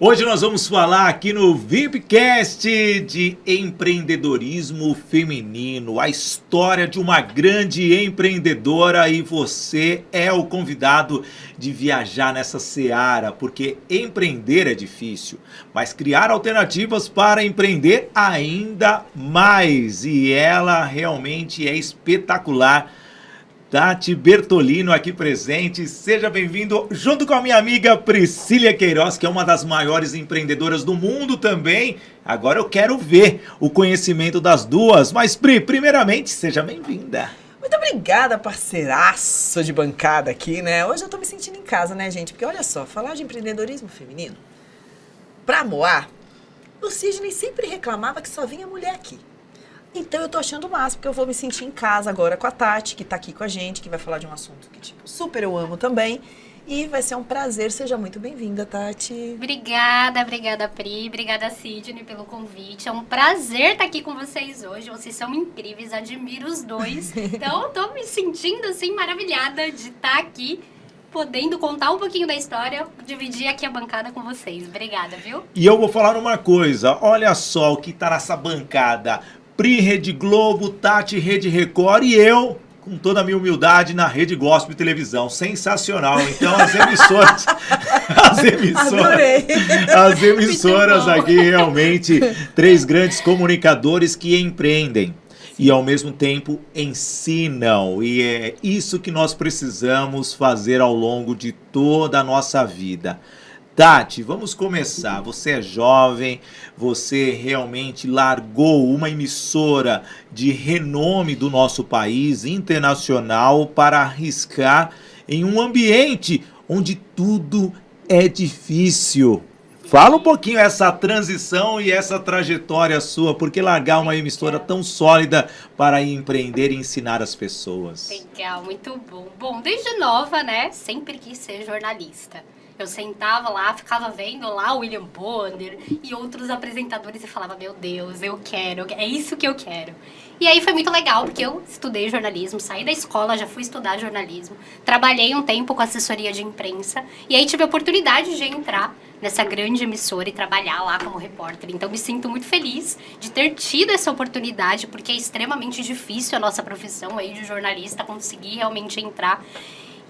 Hoje nós vamos falar aqui no VIPcast de empreendedorismo feminino, a história de uma grande empreendedora e você é o convidado de viajar nessa seara, porque empreender é difícil, mas criar alternativas para empreender ainda mais. E ela realmente é espetacular Tati Bertolino aqui presente. Seja bem-vindo junto com a minha amiga Priscília Queiroz, que é uma das maiores empreendedoras do mundo também. Agora eu quero ver o conhecimento das duas. Mas, Pri, primeiramente, seja bem-vinda. Muito obrigada, parceiraço de bancada aqui, né? Hoje eu tô me sentindo em casa, né, gente? Porque olha só, falar de empreendedorismo feminino, pra Moar, o Sidney sempre reclamava que só vinha mulher aqui. Então eu tô achando massa, porque eu vou me sentir em casa agora com a Tati, que tá aqui com a gente, que vai falar de um assunto que, tipo, super eu amo também. E vai ser um prazer, seja muito bem-vinda, Tati. Obrigada, obrigada, Pri. Obrigada, Sidney, pelo convite. É um prazer estar aqui com vocês hoje. Vocês são incríveis, admiro os dois. Então, eu tô me sentindo, assim, maravilhada de estar aqui podendo contar um pouquinho da história, dividir aqui a bancada com vocês. Obrigada, viu? E eu vou falar uma coisa, olha só o que tá nessa bancada. Pri Rede Globo, Tati Rede Record e eu, com toda a minha humildade, na Rede Gospel Televisão. Sensacional. Então as emissoras. as emissoras. Adorei. As emissoras aqui realmente, três grandes comunicadores que empreendem e ao mesmo tempo ensinam. E é isso que nós precisamos fazer ao longo de toda a nossa vida. Tati, vamos começar. Você é jovem, você realmente largou uma emissora de renome do nosso país, internacional, para arriscar em um ambiente onde tudo é difícil. Fala um pouquinho essa transição e essa trajetória sua, porque largar uma emissora tão sólida para empreender e ensinar as pessoas. Legal, muito bom. Bom, desde nova, né, sempre quis ser jornalista. Eu sentava lá, ficava vendo lá o William Bonner e outros apresentadores e falava: Meu Deus, eu quero, é isso que eu quero. E aí foi muito legal, porque eu estudei jornalismo, saí da escola, já fui estudar jornalismo, trabalhei um tempo com assessoria de imprensa, e aí tive a oportunidade de entrar nessa grande emissora e trabalhar lá como repórter. Então me sinto muito feliz de ter tido essa oportunidade, porque é extremamente difícil a nossa profissão aí de jornalista conseguir realmente entrar.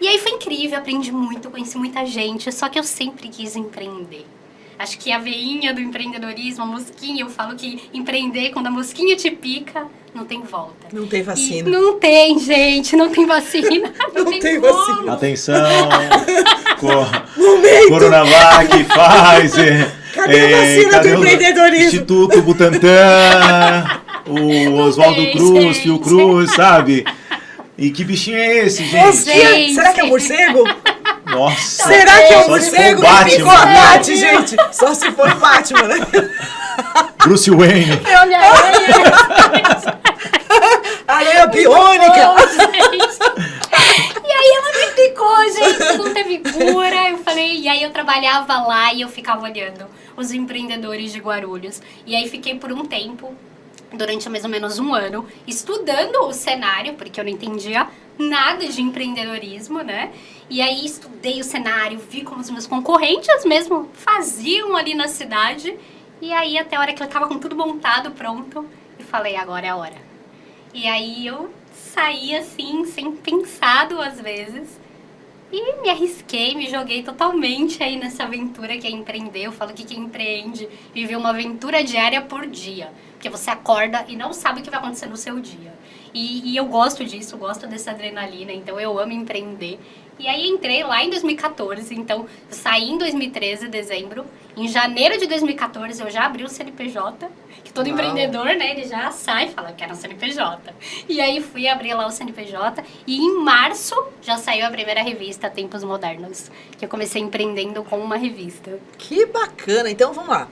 E aí foi incrível, aprendi muito, conheci muita gente, só que eu sempre quis empreender. Acho que a veinha do empreendedorismo, a mosquinha, eu falo que empreender, quando a mosquinha te pica, não tem volta. Não tem vacina. E não tem, gente, não tem vacina. Não, não tem, tem vacina. Atenção, cor, Coronavac, Pfizer. Cadê a vacina cadê do empreendedorismo? Instituto Butantan, o Oswaldo Cruz, Fio Cruz, sabe? E que bichinho é esse, gente? gente. Será que é morcego? Nossa. Será que é o morcego que picou a Tati, gente? Só se for o Batman, né? Bruce Wayne. Olha aí. Areia biônica. e aí ela me picou, gente. Não teve cura. Eu falei... E aí eu trabalhava lá e eu ficava olhando os empreendedores de Guarulhos. E aí fiquei por um tempo durante mais ou menos um ano estudando o cenário, porque eu não entendia nada de empreendedorismo, né? E aí estudei o cenário, vi como os meus concorrentes mesmo faziam ali na cidade. E aí até a hora que eu tava com tudo montado, pronto, e falei, agora é a hora. E aí eu saí assim, sem pensar duas vezes. E me arrisquei, me joguei totalmente aí nessa aventura que é empreender. Eu falo que quem empreende vive uma aventura diária por dia. Porque você acorda e não sabe o que vai acontecer no seu dia. E, e eu gosto disso, gosto dessa adrenalina, então eu amo empreender. E aí entrei lá em 2014, então saí em 2013, dezembro. Em janeiro de 2014 eu já abri o CNPJ, que todo Uau. empreendedor, né, ele já sai e fala, quero um CNPJ. E aí fui abrir lá o CNPJ e em março já saiu a primeira revista Tempos Modernos, que eu comecei empreendendo com uma revista. Que bacana, então vamos lá.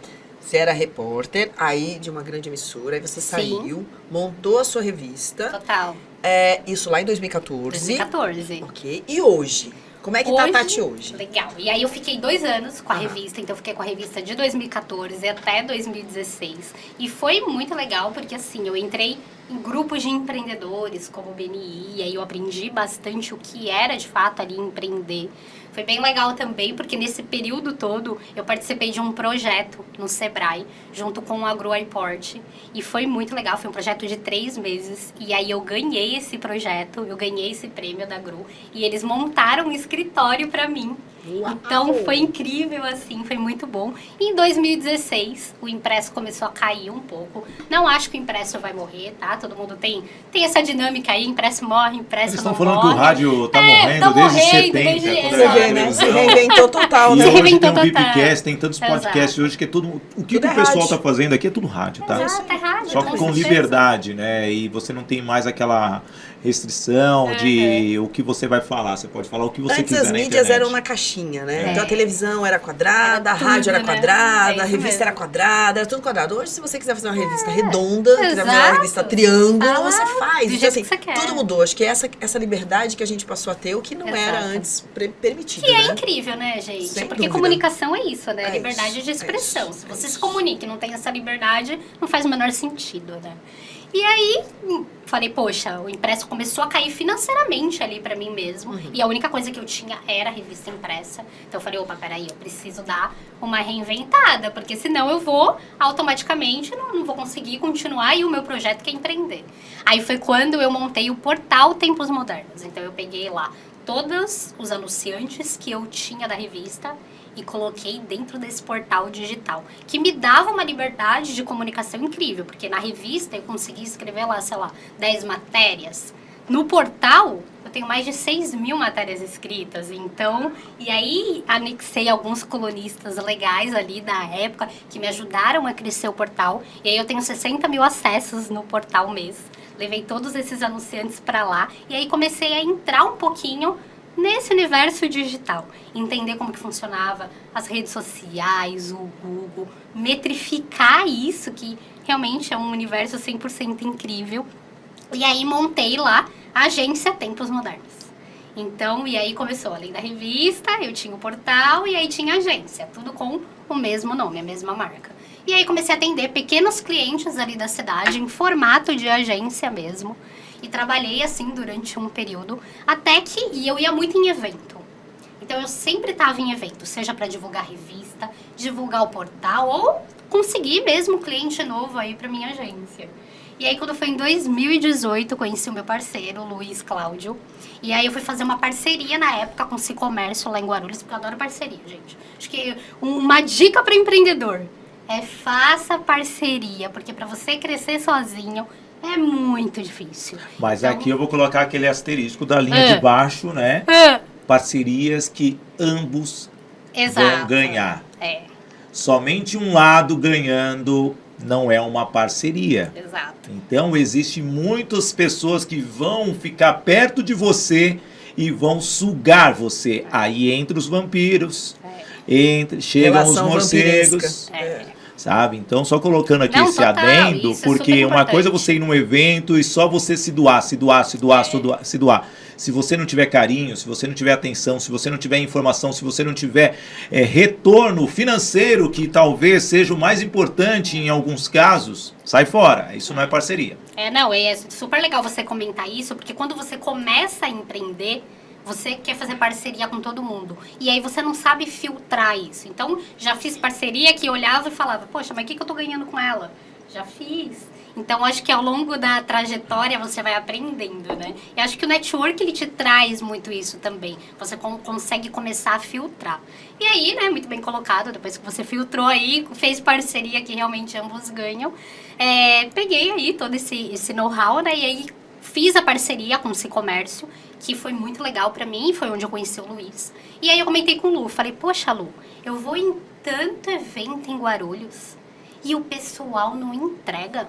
Você era repórter aí de uma grande emissora, aí você Sim. saiu, montou a sua revista. Total. É, isso lá em 2014. 2014. Ok. E hoje? Como é que hoje, tá a Tati hoje? Legal. E aí eu fiquei dois anos com a revista, então eu fiquei com a revista de 2014 até 2016. E foi muito legal, porque assim, eu entrei em grupos de empreendedores, como o BNI, e aí eu aprendi bastante o que era de fato ali empreender. Foi bem legal também, porque nesse período todo eu participei de um projeto no Sebrae, junto com o Agro Airport. E foi muito legal, foi um projeto de três meses. E aí eu ganhei esse projeto, eu ganhei esse prêmio da Agro. E eles montaram um escritório para mim. Uau. Então foi incrível, assim, foi muito bom. E em 2016, o impresso começou a cair um pouco. Não acho que o impresso vai morrer, tá? Todo mundo tem, tem essa dinâmica aí, impresso morre, impresso Eles não estão falando morre. que o rádio tá É, morrendo desde morrendo 70. desde- Exato. vê, né? Se reinventou total, né? Se hoje reinventou tem um total. VIPcast, tem tantos Exato. podcasts hoje que é tudo. O que, Tudo que o é pessoal rádio. tá fazendo aqui é tudo rádio, tá? Exato, é rádio, Só que com certeza. liberdade, né? E você não tem mais aquela restrição de o que você vai falar. Você pode falar o que você Antes quiser as na mídias eram na caixinha, né? É. Então a televisão era quadrada, Era a rádio era tudo, né? quadrada, É a revista era quadrada, era tudo quadrado. Hoje, se você quiser fazer uma revista redonda, quiser fazer uma revista triângulo, Ah, você faz. Então, assim, que você quer. tudo mudou. Acho que é essa, essa liberdade que a gente passou a ter, o que não era Exato. antes pre- permitido, Que é né? incrível, né, gente? Sem Porque dúvida. comunicação é isso, né? É liberdade isso, de é expressão. isso, Se é você se comunica e não tem essa liberdade, não faz o menor sentido, né? E aí, falei, poxa, o impresso começou a cair financeiramente ali pra mim mesmo. Uhum. E a única coisa que eu tinha era a revista impressa. Então eu falei, opa, peraí, eu preciso dar uma reinventada, porque senão eu vou automaticamente, não, não vou conseguir continuar e o meu projeto que é empreender. Aí foi quando eu montei o portal Tempos Modernos. Então eu peguei lá todos os anunciantes que eu tinha da revista e coloquei dentro desse portal digital, que me dava uma liberdade de comunicação incrível, porque na revista eu conseguia escrever lá, sei lá, 10 matérias. No portal, eu tenho mais de 6 mil matérias escritas, então, e aí anexei alguns colunistas legais ali da época que me ajudaram a crescer o portal, e aí eu tenho 60 mil acessos no portal mês. Levei todos esses anunciantes para lá, e aí comecei a entrar um pouquinho nesse universo digital, entender como que funcionava as redes sociais, o Google, metrificar isso que realmente é um universo 100% incrível. E aí montei lá a agência Tempos Modernos. Então, e aí começou, além da revista, eu tinha o portal e aí tinha a agência, tudo com o mesmo nome, a mesma marca. E aí comecei a atender pequenos clientes ali da cidade, em formato de agência mesmo. E trabalhei assim durante um período, até que e eu ia muito em evento. Então eu sempre estava em evento, seja para divulgar revista, divulgar o portal ou conseguir mesmo cliente novo aí para minha agência. E aí quando foi em 2018, eu conheci o meu parceiro, Luiz Cláudio. E aí eu fui fazer uma parceria na época com o Cicomércio lá em Guarulhos, porque eu adoro parceria, gente. Acho que uma dica para empreendedor é faça parceria, porque para você crescer sozinho é muito difícil. Mas Então- aqui eu vou colocar aquele asterisco da linha É. de baixo, né? Parcerias que ambos Exato. vão ganhar. É, Somente um lado ganhando não é uma parceria. exato. Então, existe muitas pessoas que vão ficar perto de você e vão sugar você. Aí entra os vampiros, entra, chegam Relação os morcegos, vampiresca. É. sabe? Então, só colocando aqui Não, esse total, adendo, é porque super uma coisa é você ir num evento e só você se doar, se doar, se doar, É. se doar, se doar. Se você não tiver carinho, se você não tiver atenção, se você não tiver informação, se você não tiver é, retorno financeiro, que talvez seja o mais importante em alguns casos, sai fora. Isso não é parceria. É, não, é super legal você comentar isso, porque quando você começa a empreender, você quer fazer parceria com todo mundo. E aí você não sabe filtrar isso. Então, já fiz parceria que olhava e falava, poxa, mas o que, que eu tô ganhando com ela? Já fiz. Então, acho que ao longo da trajetória você vai aprendendo, né? E acho que o network, ele te traz muito isso também. Você con- consegue começar a filtrar. E aí, né, muito bem colocado, depois que você filtrou aí, fez parceria que realmente ambos ganham, é, peguei aí todo esse, esse know-how, né, e aí fiz a parceria com o Cicomércio, que foi muito legal pra mim, foi onde eu conheci o Luiz. E aí eu comentei com o Lu, falei, poxa Lu, eu vou em tanto evento em Guarulhos e o pessoal não entrega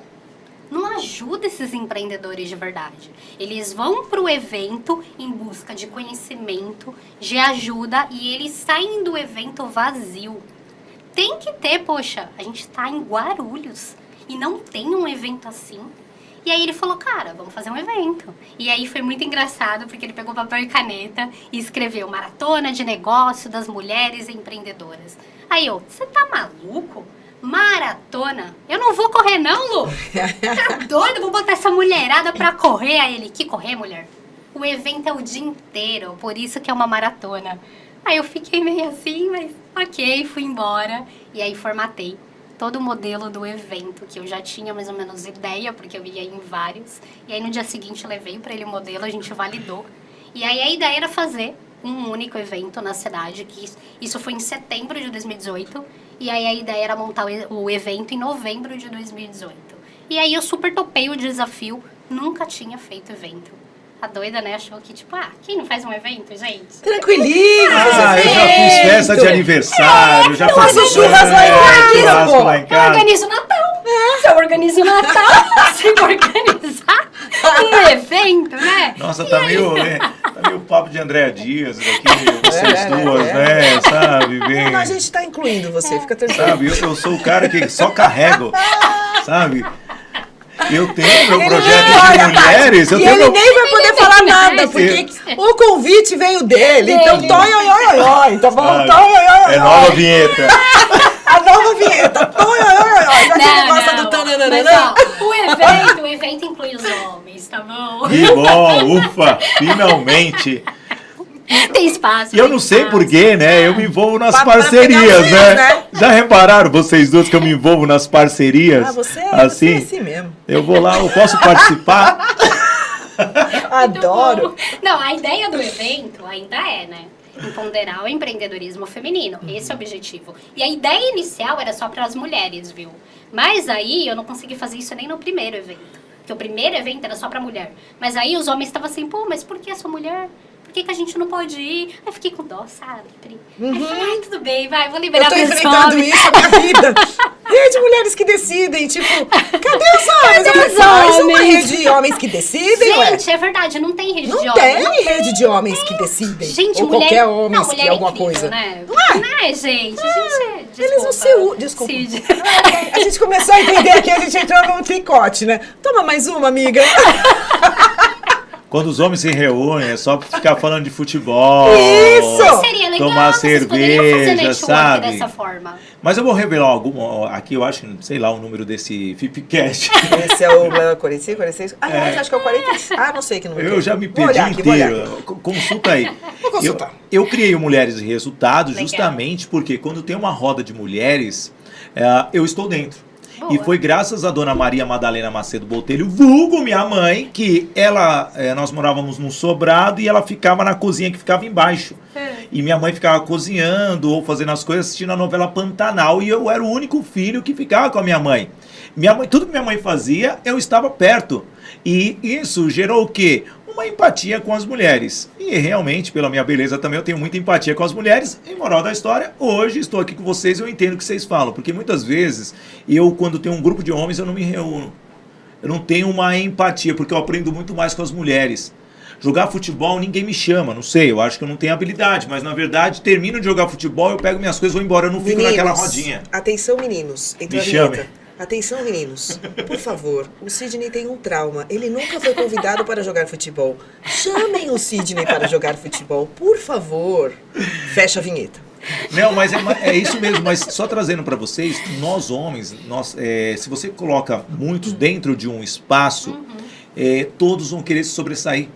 não ajuda esses empreendedores de verdade. Eles vão para o evento em busca de conhecimento, de ajuda e eles saem do evento vazio. Tem que ter, poxa, a gente está em Guarulhos e não tem um evento assim. E aí ele falou, cara, vamos fazer um evento. E aí foi muito engraçado porque ele pegou papel e caneta e escreveu Maratona de Negócio das Mulheres Empreendedoras. Aí eu, você tá maluco? Maratona? Eu não vou correr, não, Lu. Tá doido? Vou botar essa mulherada pra correr. Aí ele, que correr, mulher? O evento é o dia inteiro, por isso que é uma maratona. Aí eu fiquei meio assim, mas ok, fui embora. E aí formatei todo o modelo do evento, que eu já tinha mais ou menos ideia, porque eu ia em vários. E aí no dia seguinte levei para ele o modelo, a gente validou. E aí a ideia era fazer um único evento na cidade, que isso foi em setembro de 2018. E aí a ideia era montar o evento em novembro de 2018. E aí eu super topei o desafio, nunca tinha feito evento. A doida, né, achou que, tipo, ah, quem não faz um evento, gente? Tranquilinho, Ah, eu já fiz festa de aniversário, já fiz faz churras lá em casa, pô. lá em Eu casa. organizo o Natal. Se eu organizo o Natal, você organizar um evento, né? Nossa, tá meio, né, tá meio papo de Andréa Dias aqui, vocês É, duas, é. né, sabe, bem... Não, a gente tá incluindo você, fica tranquilo. Sabe, eu, eu sou o cara que só carrego, sabe? Eu tenho meu Ele projeto olha, de mulheres, eu e tenho ele meu... nem vai poder falar nada, porque o convite veio dele. Então, Dele. toi, oi, oi, oi, tá bom? sabe? Toi, oi, oi, É nova vinheta. A nova vinheta. Toi, oi, oi, oi. Já que ele gosta do Mas, tananana. ó, o evento, o evento inclui os homens, tá bom? Que bom, ufa, finalmente. Tem espaço. E eu não sei porquê, né? Eu me envolvo nas Pra- pra parcerias, os né? né? Já repararam vocês duas que eu me envolvo nas parcerias? Ah, você é assim? você é assim mesmo. Eu vou lá, eu posso participar? Adoro. Não, a ideia do evento ainda é, né? Empoderar o empreendedorismo feminino. Esse é o objetivo. E a ideia inicial era só para as mulheres, viu? Mas aí eu não consegui fazer isso nem no primeiro evento. Porque o primeiro evento era só pra mulher. Mas aí os homens estavam assim, pô, mas por que essa mulher? Que, que a gente não pode ir? Aí eu fiquei com dó, sabe? Pri? Aí eu falei, ai, tudo bem, vai, vou Eu liberar tô para os enfrentando isso na minha vida. Rede Mulheres que Decidem, tipo, cadê os homens? Cadê Eu os Faz uma homens? rede de homens que decidem, ué. Gente, é verdade, não tem rede Não de homens. tem rede de homens que decidem. Gente, Ou mulher... qualquer homem não, que mulher é alguma incrível, coisa. Né? Não é, gente? A gente... Eles não se u- desculpa. Cid. A gente começou a entender aqui, a gente entrou num tricote, né? Toma mais uma, amiga. Quando os homens se reúnem, é só ficar falando de futebol. Isso! Seria legal, Tomar cerveja, sabe? dessa forma. Mas eu vou revelar algum. Aqui eu acho, sei lá, o número desse Fipcast. Esse é o 45, 46? Ah, eu acho que é o 45. Ah, não sei que número. Eu é. já me perdi olhar aqui, vou olhar inteiro. Co- Consulta aí. Vou consultar. Eu, eu criei o Mulheres de Resultados Legal. justamente porque quando tem uma roda de mulheres, é, eu estou dentro. Boa. E foi graças a dona Maria Madalena Macedo Botelho, vulgo minha mãe, que ela, é, nós morávamos num sobrado e ela ficava na cozinha que ficava embaixo. E minha mãe ficava cozinhando ou fazendo as coisas, assistindo a novela Pantanal. E eu era o único filho que ficava com a minha mãe. Minha mãe, tudo que minha mãe fazia, eu estava perto. E isso gerou o quê? Uma empatia com as mulheres. E realmente, pela minha beleza também, eu tenho muita empatia com as mulheres. E moral da história, hoje estou aqui com vocês, eu entendo o que vocês falam. Porque muitas vezes, eu, quando tenho um grupo de homens, eu não me reúno. Eu não tenho uma empatia, porque eu aprendo muito mais com as mulheres. Jogar futebol, ninguém me chama, não sei, eu acho que eu não tenho habilidade, mas na verdade, termino de jogar futebol, eu pego minhas coisas e vou embora, eu não fico naquela rodinha. Atenção, meninos. Entrou Me a chame. Atenção, meninos. Por favor, o Sidney tem um trauma. Ele nunca foi convidado para jogar futebol. Chamem o Sidney para jogar futebol, por favor. Fecha a vinheta. Não, mas é, é isso mesmo, mas só trazendo para vocês, nós homens, nós, é, se você coloca muitos dentro de um espaço, é, todos vão querer se sobressair.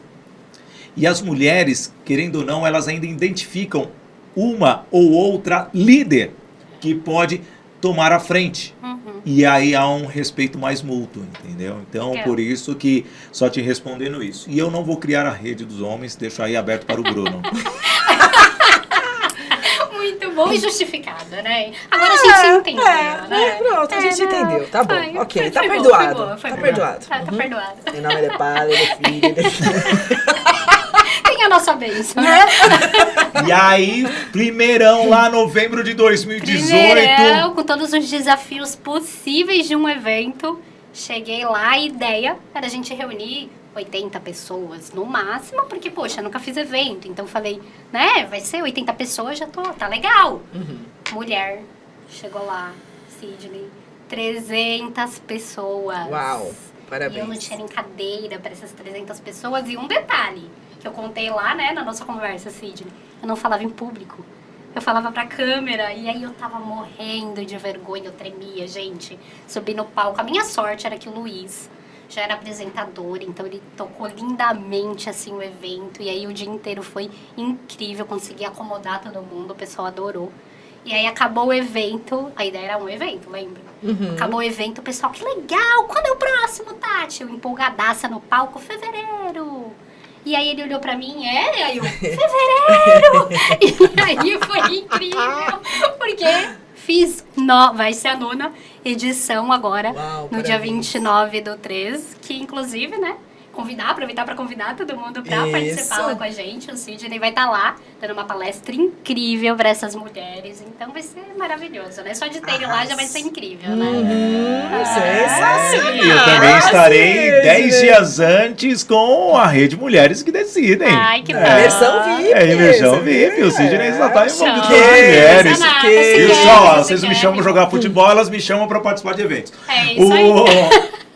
E as mulheres, querendo ou não, elas ainda identificam uma ou outra líder que pode tomar a frente. E aí há um respeito mais mútuo, entendeu? Então, Legal. por isso que só te respondendo isso. E eu não vou criar a rede dos homens, deixo aí aberto para o Bruno. Muito bom e justificado, né? Agora a gente entendeu, é, né? é, pronto, a gente não, entendeu. Tá bom, foi- ok, foi- tá foi perdoado, foi boa, foi tá boa. perdoado. Tá, tá Uhum. perdoado. Em nome de Pai, de Filho, de A nossa bênção, né? E aí, primeirão lá, novembro de 2018. Primeirão, com todos os desafios possíveis de um evento. Cheguei lá, a ideia era a gente reunir 80 pessoas no máximo, porque, poxa, nunca fiz evento. Então falei, né, vai ser 80 pessoas, já tô, tá legal. Mulher, chegou lá, Sidney, 300 pessoas. Uau, E eu não parabéns. tinha nem cadeira para essas 300 pessoas. E um detalhe que eu contei lá, né, na nossa conversa, Sidney. Eu não falava em público. Eu falava pra câmera e aí eu tava morrendo de vergonha, eu tremia, gente. Subi no palco. A minha sorte era que o Luiz já era apresentador, então ele tocou lindamente assim o evento e aí o dia inteiro foi incrível, consegui acomodar todo mundo, o pessoal adorou. E aí acabou o evento, a ideia era um evento, lembra? Uhum. Acabou o evento, o pessoal, que legal, quando é o próximo, Tati? Eu empolgadaça no palco, fevereiro. E aí ele olhou pra mim, é? E aí eu, fevereiro! e aí foi incrível, porque fiz, no, vai ser a nona edição agora, Uau, no dia parabéns. 29 do 3, que inclusive, né, convidar, aproveitar para convidar todo mundo para participar lá com a gente. O Sidney vai estar lá, dando uma palestra incrível para essas mulheres. Então vai ser maravilhoso, né? Só de ter ele lá já vai ser incrível, né? Uhum, Ah, sensacional. E eu também estarei Sidney. 10 dias antes com a Rede Mulheres que Decidem. Ai, que É. bom. Imersão VIP. É, imersão? VIP. O Sidney só tá envolvido com as mulheres. Que- só? Vocês me chamam pra jogar futebol, elas me chamam pra participar de eventos. É isso aí.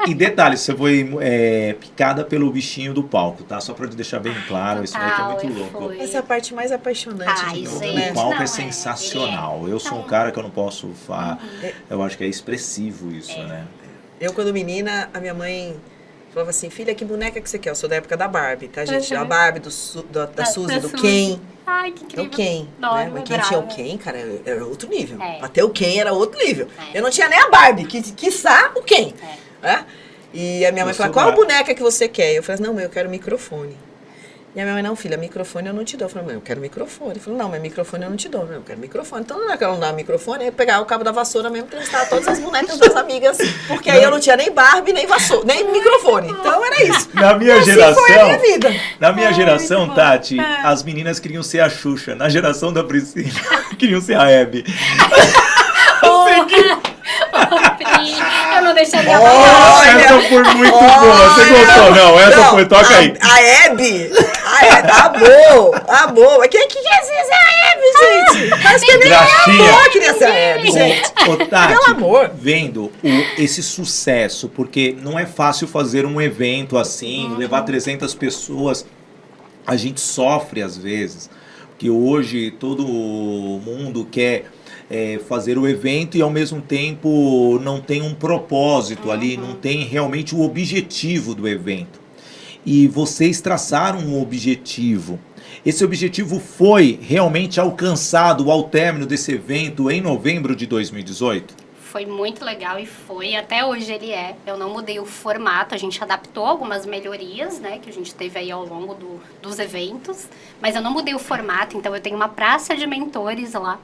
E detalhe, você foi é, picada pelo bichinho do palco, tá? Só pra te deixar bem claro, isso daí que é muito louco. fui. Essa é a parte mais apaixonante Ai, de tudo, gente. né? O palco Não, é é, sensacional. é. Eu sou um Então- cara que eu não posso falar. Uhum. Eu acho que é expressivo isso, né? Eu, quando menina, a minha mãe falava assim, filha, que boneca que você quer? Eu sou da época da Barbie, tá, gente? Uhum. A Barbie, do, Su- da, da Suzy, da do Suzy. Ken. Ai, que É incrível. o Ken, Adoro, né? Mas quem tinha o. Ken, cara, era outro nível. É. Ter o Ken era outro nível. É. Eu não tinha nem a Barbie, que, quiçá o Ken. É. né? E a minha mãe sou qual boneca que você quer? Eu falei, não, mãe, eu quero microfone. E a minha mãe, não, filha, microfone eu não te dou. Eu falei, mãe, eu quero microfone. Eu falei, não, mas microfone eu não te dou. Eu quero microfone. Então não é que ela não dá microfone, é pegar o cabo da vassoura mesmo pra testar todas as bonecas das amigas. Porque aí eu não tinha nem Barbie, nem vassoura, nem microfone. Então era isso. Na minha assim geração. foi a minha vida. Na minha Ai, geração. Tati, É. as meninas queriam ser a Xuxa. Na geração da Priscila, queriam ser a Hebe. Ô, Pri, eu não deixaria Olha! falar. Essa foi muito boa. Você Olha! gostou? Não, essa Não, foi. Toca a, aí. A Hebe. A Hebe, amor, amor. Quem que quer ser a Hebe, gente? Mas que nem Graxinha. minha avó queria ser a Hebe, gente. Ô, Tati, Pelo amor. vendo o- esse sucesso, porque não é fácil fazer um evento assim, Uhum. levar 300 pessoas. A gente sofre às vezes, porque hoje todo mundo quer é, fazer o evento e ao mesmo tempo não tem um propósito ali, não tem realmente o objetivo do evento. E vocês traçaram um objetivo. Esse objetivo foi realmente alcançado ao término desse evento em novembro de 2018? Foi muito legal e foi, até hoje ele é. Eu não mudei o formato, a gente adaptou algumas melhorias, né, que a gente teve aí ao longo do- dos eventos, mas eu não mudei o formato, então eu tenho uma praça de mentores lá,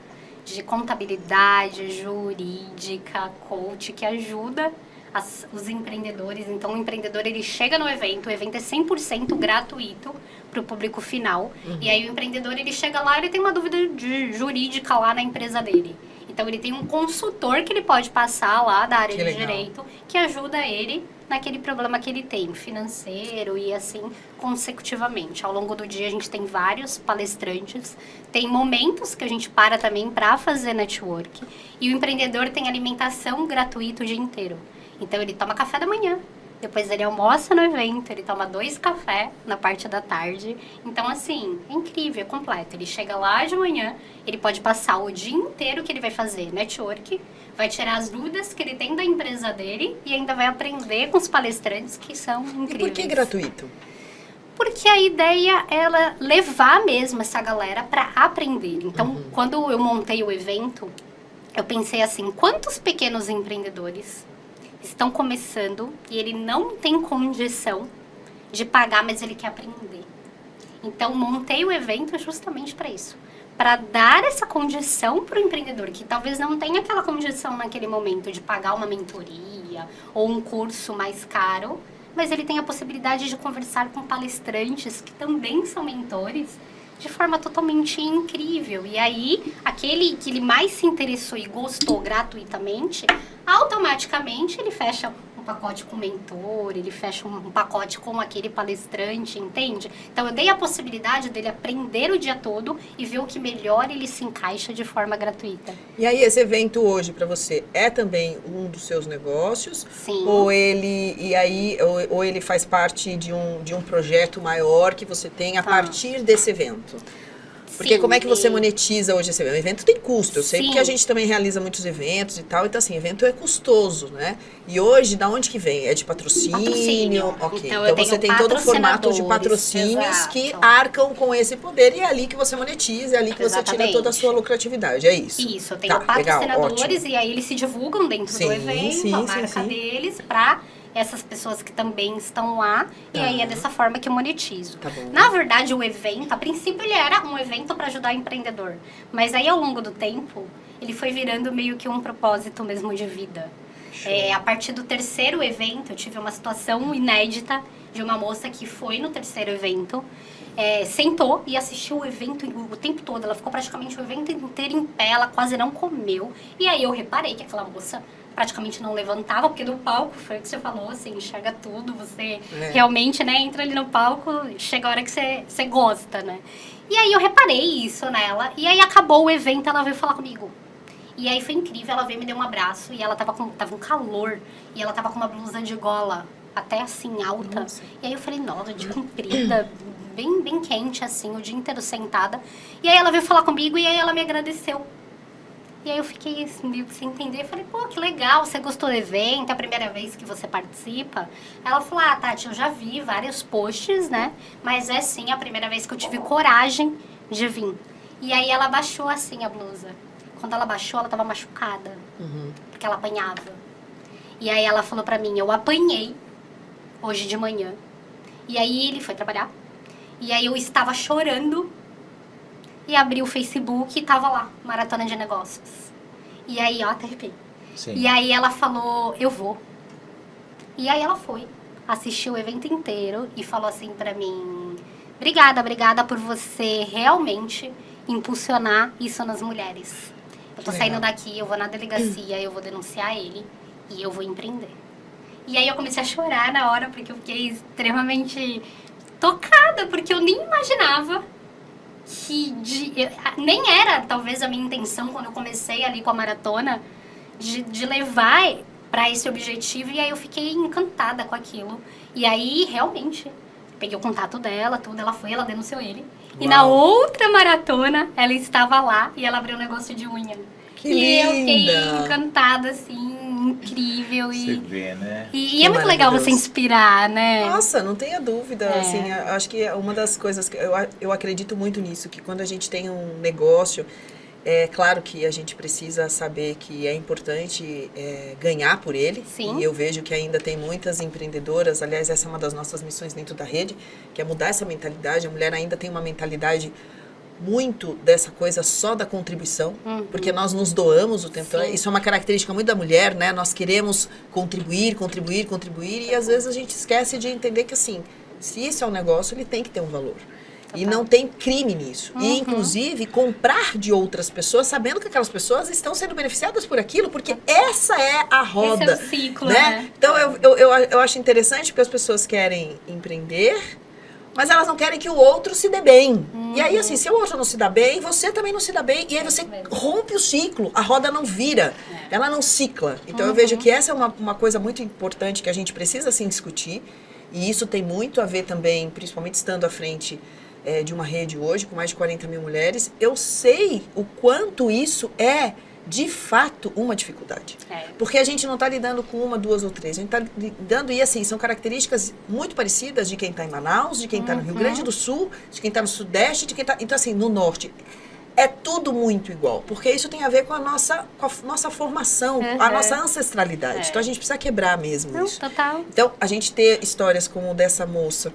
de contabilidade, jurídica, coach, que ajuda as- os empreendedores. Então o empreendedor ele chega no evento, o evento é 100% gratuito para o público final, e aí o empreendedor ele chega lá, ele tem uma dúvida de jurídica lá na empresa dele. Então ele tem um consultor que ele pode passar lá da área Que de legal. direito que ajuda ele naquele problema que ele tem, financeiro e assim consecutivamente. Ao longo do dia a gente tem vários palestrantes, tem momentos que a gente para também para fazer network e o empreendedor tem alimentação gratuita o dia inteiro. Então ele toma café da manhã, depois ele almoça no evento, ele toma dois cafés na parte da tarde. Então, assim, é incrível, é completo. Ele chega lá de manhã, ele pode passar o dia inteiro que ele vai fazer network, vai tirar as dúvidas que ele tem da empresa dele e ainda vai aprender com os palestrantes que são E incríveis. por que gratuito? Porque a ideia ela levar mesmo essa galera para aprender. Então, quando eu montei o evento, eu pensei assim: quantos pequenos empreendedores estão começando e ele não tem condição de pagar, mas ele quer aprender? Então, montei o evento justamente para isso. Para dar essa condição para o empreendedor, que talvez não tenha aquela condição naquele momento de pagar uma mentoria ou um curso mais caro, mas ele tem a possibilidade de conversar com palestrantes que também são mentores de forma totalmente incrível. E aí, aquele que ele mais se interessou e gostou gratuitamente, automaticamente ele fecha um pacote com mentor, ele fecha um pacote com aquele palestrante, entende? Então eu dei a possibilidade dele aprender o dia todo e ver o que melhor ele se encaixa de forma gratuita. E aí, esse evento hoje para você é também um dos seus negócios? Sim. Ou ele e aí ou, ou ele faz parte de um, de um projeto maior que você tem a Tá. partir desse evento? Porque Sim, como é que você monetiza hoje esse evento? O evento tem custo. Eu sei Sim. porque a gente também realiza muitos eventos e tal. Então, assim, evento é custoso, né? E hoje, da onde que vem? É de patrocínio? Patrocínio. Ok. Então, Então, você tem todo o formato de patrocínios que exato. arcam com esse poder e é ali que você monetiza, é ali que você tira Exatamente. toda a sua lucratividade. É isso. Isso, tenho Tá, legal, patrocinadores ótimo. e aí eles se divulgam dentro Sim, do evento, sim, a marca sim. deles, pra essas pessoas que também estão lá. E aí é dessa forma que eu monetizo. Tá. Na verdade, o evento, a princípio ele era um evento para ajudar o empreendedor. Mas aí ao longo do tempo, ele foi virando meio que um propósito mesmo de vida. É, a partir do terceiro evento, eu tive uma situação inédita de uma moça que foi no terceiro evento, é, sentou e assistiu o evento o tempo todo. Ela ficou praticamente o evento inteiro em pé, ela quase não comeu. E aí eu reparei que aquela moça praticamente não levantava, porque do palco, foi o que você falou, você enxerga tudo, você É. realmente, né, entra ali no palco, chega a hora que você, você gosta, né? E aí eu reparei isso nela, e aí acabou o evento, ela veio falar comigo. E aí foi incrível, ela veio me deu um abraço e ela tava com tava um calor e ela tava com uma blusa de gola até assim alta. Nossa. E aí eu falei, nossa, de comprida, bem bem quente assim, o dia inteiro sentada. E aí ela veio falar comigo e aí ela me agradeceu. E aí eu fiquei assim, meio que sem entender. Falei, pô, que legal, você gostou do evento, é a primeira vez que você participa? Ela falou, ah, Tati, eu já vi vários posts, né? Mas é sim a primeira vez que eu tive coragem de vir. E aí ela baixou assim a blusa. Quando ela baixou, ela tava machucada, Uhum. porque ela apanhava. E aí ela falou pra mim, eu apanhei hoje de manhã. E aí ele foi trabalhar. E aí eu estava chorando e abri o Facebook e tava lá, Maratona de Negócios. E aí, ó, até arrepiei. Sim. E aí ela falou, eu vou. E aí ela foi, assistiu o evento inteiro e falou assim pra mim, obrigada, obrigada por você realmente impulsionar isso nas mulheres. Eu tô saindo daqui, eu vou na delegacia, eu vou denunciar ele e eu vou empreender. E aí eu comecei a chorar na hora porque eu fiquei extremamente tocada, porque eu nem imaginava que de- eu- nem era talvez a minha intenção quando eu comecei ali com a maratona de, de levar para esse objetivo e aí eu fiquei encantada com aquilo e aí realmente peguei o contato dela tudo ela foi ela denunciou ele e na Uau. outra maratona ela estava lá e ela abriu um negócio de unha Que e eu fiquei linda! encantada assim incrível Você e vê, né? e, e é muito legal você inspirar né Nossa, não tenha dúvida. É. Assim, acho que é uma das coisas que eu, eu acredito muito nisso, que quando a gente tem um negócio, é claro que a gente precisa saber que é importante é, ganhar por ele. Sim. E eu vejo que ainda tem muitas empreendedoras, aliás, essa é uma das nossas missões dentro da rede, que é mudar essa mentalidade. A mulher ainda tem uma mentalidade muito dessa coisa só da contribuição, Uhum. porque nós nos doamos o tempo todo. Isso é uma característica muito da mulher, né? Nós queremos contribuir, contribuir, contribuir, e às vezes a gente esquece de entender que assim, se isso é um negócio, ele tem que ter um valor. E não tem crime nisso. Uhum. E, inclusive, comprar de outras pessoas, sabendo que aquelas pessoas estão sendo beneficiadas por aquilo, porque essa é a roda. esse é o ciclo né? né, Então, eu, eu, eu, eu acho interessante porque as pessoas querem empreender, mas elas não querem que o outro se dê bem. E aí, assim, se o outro não se dá bem, você também não se dá bem. E aí você rompe o ciclo. A roda não vira, ela não cicla. Então, eu Uhum. vejo que essa é uma, uma coisa muito importante que a gente precisa, assim, discutir. E isso tem muito a ver também, principalmente estando à frente eh, de uma rede hoje, com mais de 40 mil mulheres. Eu sei o quanto isso é, de fato, uma dificuldade. É. Porque a gente não está lidando com uma, duas ou três. A gente está lidando, e assim, são características muito parecidas de quem está em Manaus, de quem está no Rio Uhum. Grande do Sul, de quem está no Sudeste, de quem está. Então, assim, no Norte. É tudo muito igual. Porque isso tem a ver com a nossa, com a nossa formação, a Uhum. nossa ancestralidade. É. Então a gente precisa quebrar mesmo Não, isso. total. Então, a gente ter histórias como dessa moça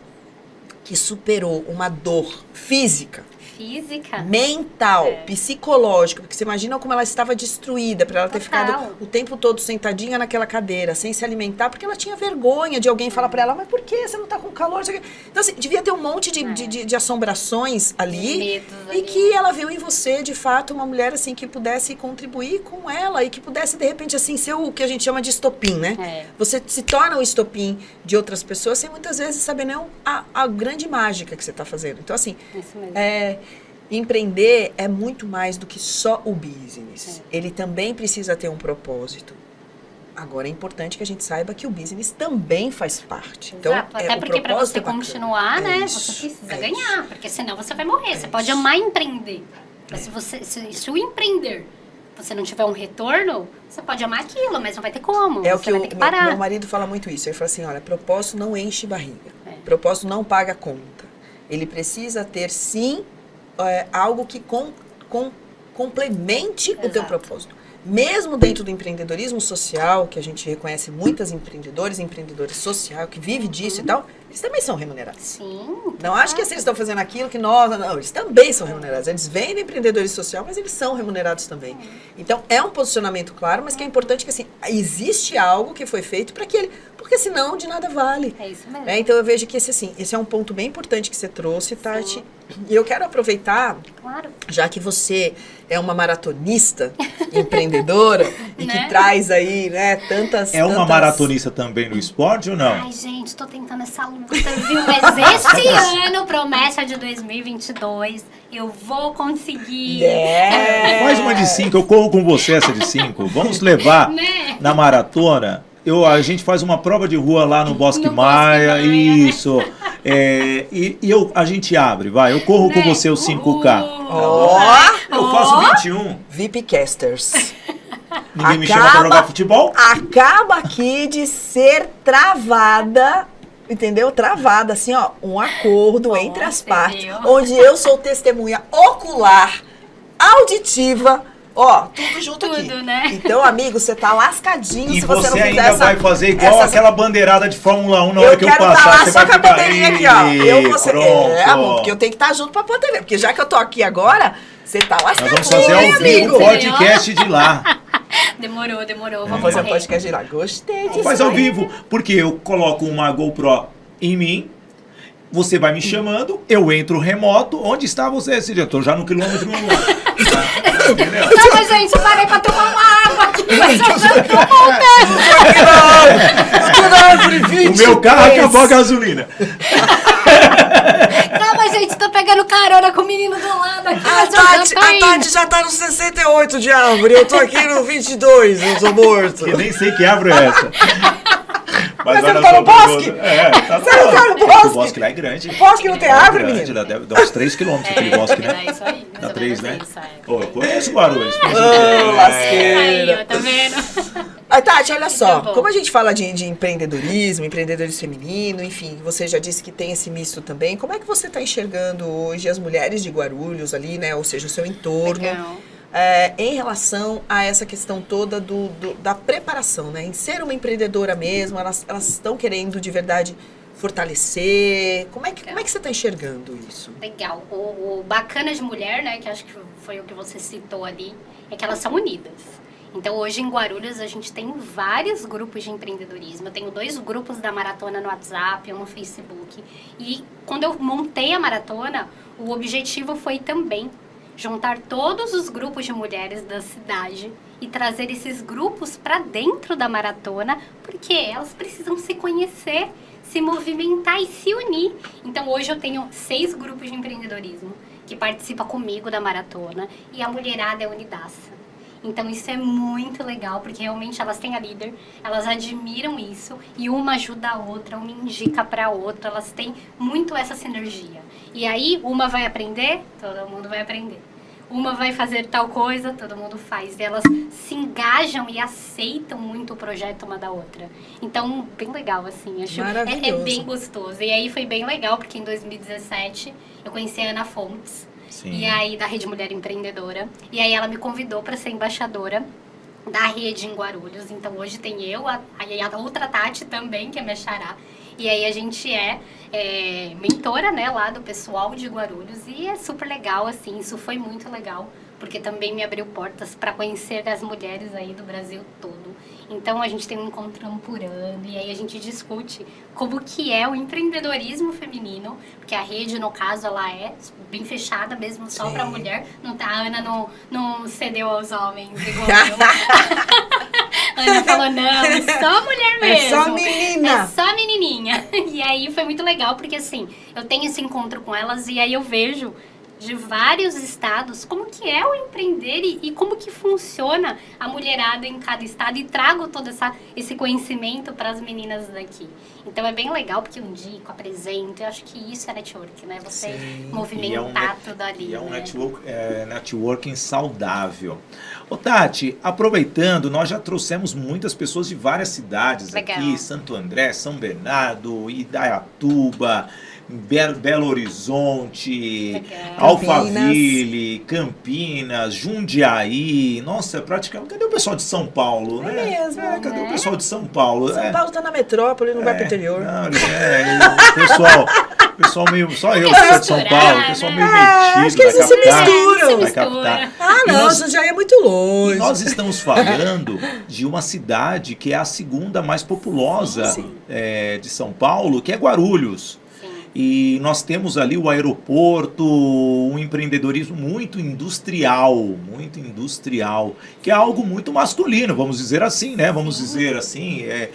que superou uma dor física, Física. mental, É. psicológica, porque você imagina como ela estava destruída para ela ter Total. ficado o tempo todo sentadinha naquela cadeira, sem se alimentar, porque ela tinha vergonha de alguém falar para ela, mas por que você não tá com calor? Não. Então, assim, devia ter um monte de, de, de- de assombrações ali. E ali. que ela viu em você, de fato, uma mulher assim que pudesse contribuir com ela e que pudesse, de repente, assim, ser o que a gente chama de estopim, né? É. Você se torna o estopim de outras pessoas sem muitas vezes saber nem a, a grande mágica que você está fazendo. Então, assim, Isso mesmo. é, empreender é muito mais do que só o business. Ele também precisa ter um propósito. Agora é importante que a gente saiba que o business também faz parte. Então, Exato. é, Até o porque para você é continuar, É né, isso, você precisa é ganhar, isso. porque senão você vai morrer. É você pode isso. amar empreender. Mas se você se, se o empreender você não tiver um retorno, você pode amar aquilo, mas não vai ter como. É o que vai o ter que meu, meu marido fala muito isso. Ele fala assim, olha, propósito não enche barriga. É. Propósito não paga conta. Ele precisa ter, sim, é, algo que com, com- complemente o teu Exato. propósito. Mesmo dentro do empreendedorismo social, que a gente reconhece muitas empreendedores e empreendedores social que vivem disso e Uhum. tal, eles também são remunerados. Sim. Não acho que assim, eles estão fazendo aquilo que nós. Não, eles também são remunerados. Eles vêm no empreendedorismo social, mas eles são remunerados também. Então, é um posicionamento claro, mas que é importante que assim, existe algo que foi feito para que ele. Porque senão de nada vale. É isso mesmo. né? Então eu vejo que esse, assim, esse é um ponto bem importante que você trouxe, Tati. E eu quero aproveitar, Claro. já que você é uma maratonista, empreendedora, e Né? que traz aí, né, tantas. É uma tantas- maratonista também no esporte ou não? Ai, gente, tô tentando essa luta, viu? Mas esse ano, promessa de 2022, eu vou conseguir. É. Faz uma de cinco, eu corro com você essa de cinco. Vamos levar Né? na maratona. Eu, a gente faz uma prova de rua lá no Bosque No Bosque Maia, Maia, né? isso. É, e e eu, a gente abre, vai. Eu corro com Né? você os 5K. Uhul. Ó, Eu faço 21. VIPcasters. Ninguém me chama pra Acaba- jogar futebol? acaba aqui de ser travada, entendeu? Travada, assim, ó, um acordo Ó, entre as partes, onde eu sou testemunha ocular, auditiva, ó, tudo junto aqui. Tudo, né? Então, amigo, você tá lascadinho E se você, você, não fizer ainda essa... vai fazer igual essa- aquela bandeirada de Fórmula 1 na eu hora que eu quero passar. tá lá você só com a bandeirinha aí, aqui, ó. Eu, você, pronto. é, amor, porque eu tenho que estar junto pra poder ver. Porque já que eu tô aqui agora, você tá Nós lascadinho, vamos fazer ao hein, vivo amigo? o podcast de lá. Demorou, demorou. Vamos fazer um correr. podcast de lá. Gostei disso. Faz ao vivo, porque eu coloco uma GoPro em mim, você vai me chamando, eu entro remoto. Onde está você? Eu tô já no quilômetro 1. Tá? Entendeu? Não, mas gente, eu parei pra tomar uma água aqui, mas eu já tô O meu carro acabou a gasolina. Não, mas gente, tô pegando carona com o menino do lado aqui, A Tati, já tô a. Tati já tá no 68 de árvore, eu tô aqui no 22, eu sou morto. Eu nem sei que árvore é essa. Mas você não tá no bosque? É, tá Você não tá no É que bosque? O bosque lá é grande. Bosque não tem É árvore, menino? lá deve dar uns 3 quilômetros aquele É, bosque, é né? isso aí, Dá ou 3, menos né? isso, é. Pô, eu conheço Guarulhos. Ô, É. lasqueira. Aí, ó, tá vendo? Aí, Tati, olha só, como a gente fala de, de empreendedorismo, empreendedorismo feminino, enfim, você já disse que tem esse misto também. Como é que você está enxergando hoje as mulheres de Guarulhos ali, né? Ou seja, o seu entorno, Legal. É, em relação a essa questão toda do, do- da preparação, né? Em ser uma empreendedora mesmo, elas elas estão querendo de verdade fortalecer. Como é que, como é que você está enxergando isso? Legal. O, o bacana de mulher, né, que acho que foi o que você citou ali, é que elas são unidas. Então, hoje em Guarulhos, a gente tem vários grupos de empreendedorismo. Eu tenho dois grupos da maratona no WhatsApp, um no Facebook. E quando eu montei a maratona, o objetivo foi também juntar todos os grupos de mulheres da cidade e trazer esses grupos para dentro da maratona, porque elas precisam se conhecer, se movimentar e se unir. Então hoje eu tenho seis grupos de empreendedorismo que participam comigo da maratona e a mulherada é unidaça. Então isso é muito legal, porque realmente elas têm a líder, elas admiram isso e uma ajuda a outra, uma indica para outra, elas têm muito essa sinergia. E aí uma vai aprender, todo mundo vai aprender. Uma vai fazer tal coisa, todo mundo faz. E elas se engajam e aceitam muito o projeto uma da outra. Então, bem legal, assim. Acho, é, é bem gostoso. E aí foi bem legal, porque em 2017 eu conheci a Ana Fontes. Sim. E aí, da Rede Mulher Empreendedora. E aí ela me convidou para ser embaixadora da rede em Guarulhos. Então hoje tem eu, a, aí a outra Tati também, que é minha xará. E aí a gente é, é, mentora, né, lá do pessoal de Guarulhos. E é super legal, assim, isso foi muito legal. Porque também me abriu portas para conhecer as mulheres aí do Brasil todo. Então a gente tem um encontrão por ano e aí a gente discute como que é o empreendedorismo feminino, porque a rede, no caso, ela é bem fechada mesmo, só para mulher. Não tá, a Ana não, não cedeu aos homens igual eu. Ana falou, não, é só mulher É mesmo. só menina. É só menininha. E aí foi muito legal, porque assim, eu tenho esse encontro com elas e aí eu vejo de vários estados como que é o empreender e, e, como que funciona a mulherada em cada estado e trago todo essa, esse conhecimento para as meninas daqui. Então é bem legal porque eu indico, apresento, eu acho que isso é network, né? Você Sim. movimentar é um, tudo ali. E é um né? network, é, networking saudável. Ô Tati, aproveitando, nós já trouxemos muitas pessoas de várias cidades legal. aqui, Santo André, São Bernardo, Idaiatuba, Belo, Belo Horizonte, Legal. Alphaville, Campinas, Jundiaí. Nossa, praticamente. Cadê o pessoal de São Paulo? É né? mesmo. É, cadê né? o pessoal de São Paulo? São é. Paulo está na metrópole, não é, vai para o interior. Não, é, o pessoal. pessoal meio. Só eu que sou de São Paulo, o pessoal meio é, metido. Acho que eles não se misturam. Vai captar. Ah, não, nós, Jundiaí é muito longe. nós estamos falando de uma cidade que é a segunda mais populosa é, de São Paulo, que é Guarulhos. E nós temos ali o aeroporto, um empreendedorismo muito industrial, muito industrial, que é algo muito masculino, vamos dizer assim, né? Vamos dizer assim, é,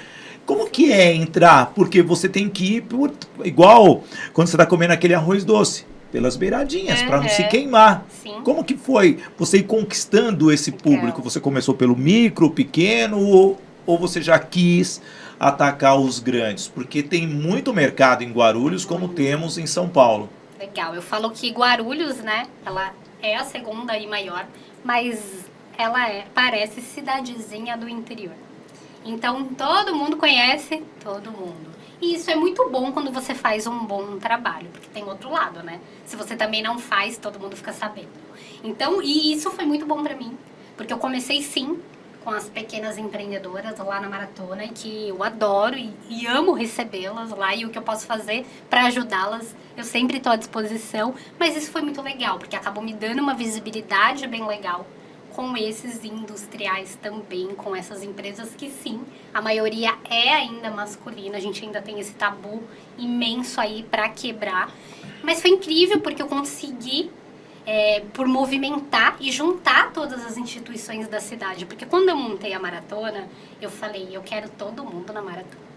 como que é entrar? Porque você tem que ir por, igual quando você está comendo aquele arroz doce, pelas beiradinhas, uhum. para não se queimar. Sim. Como que foi você ir conquistando esse público? Você começou pelo micro, pequeno, ou, ou você já quis atacar os grandes? Porque tem muito mercado em Guarulhos, como temos em São Paulo. Legal. Eu falo que Guarulhos, né, ela é a segunda e maior, mas ela é, parece cidadezinha do interior. Então todo mundo conhece todo mundo. E isso é muito bom quando você faz um bom trabalho, porque tem outro lado, né? Se você também não faz, todo mundo fica sabendo. Então, e isso foi muito bom para mim, porque eu comecei sim com as pequenas empreendedoras lá na maratona, que eu adoro e, e amo recebê-las lá e o que eu posso fazer para ajudá-las, eu sempre estou à disposição. Mas isso foi muito legal, porque acabou me dando uma visibilidade bem legal com esses industriais também, com essas empresas que sim, a maioria é ainda masculina, a gente ainda tem esse tabu imenso aí para quebrar. Mas foi incrível porque eu consegui é, por movimentar e juntar todas as instituições da cidade. Porque quando eu montei a maratona, eu falei, eu quero todo mundo na maratona.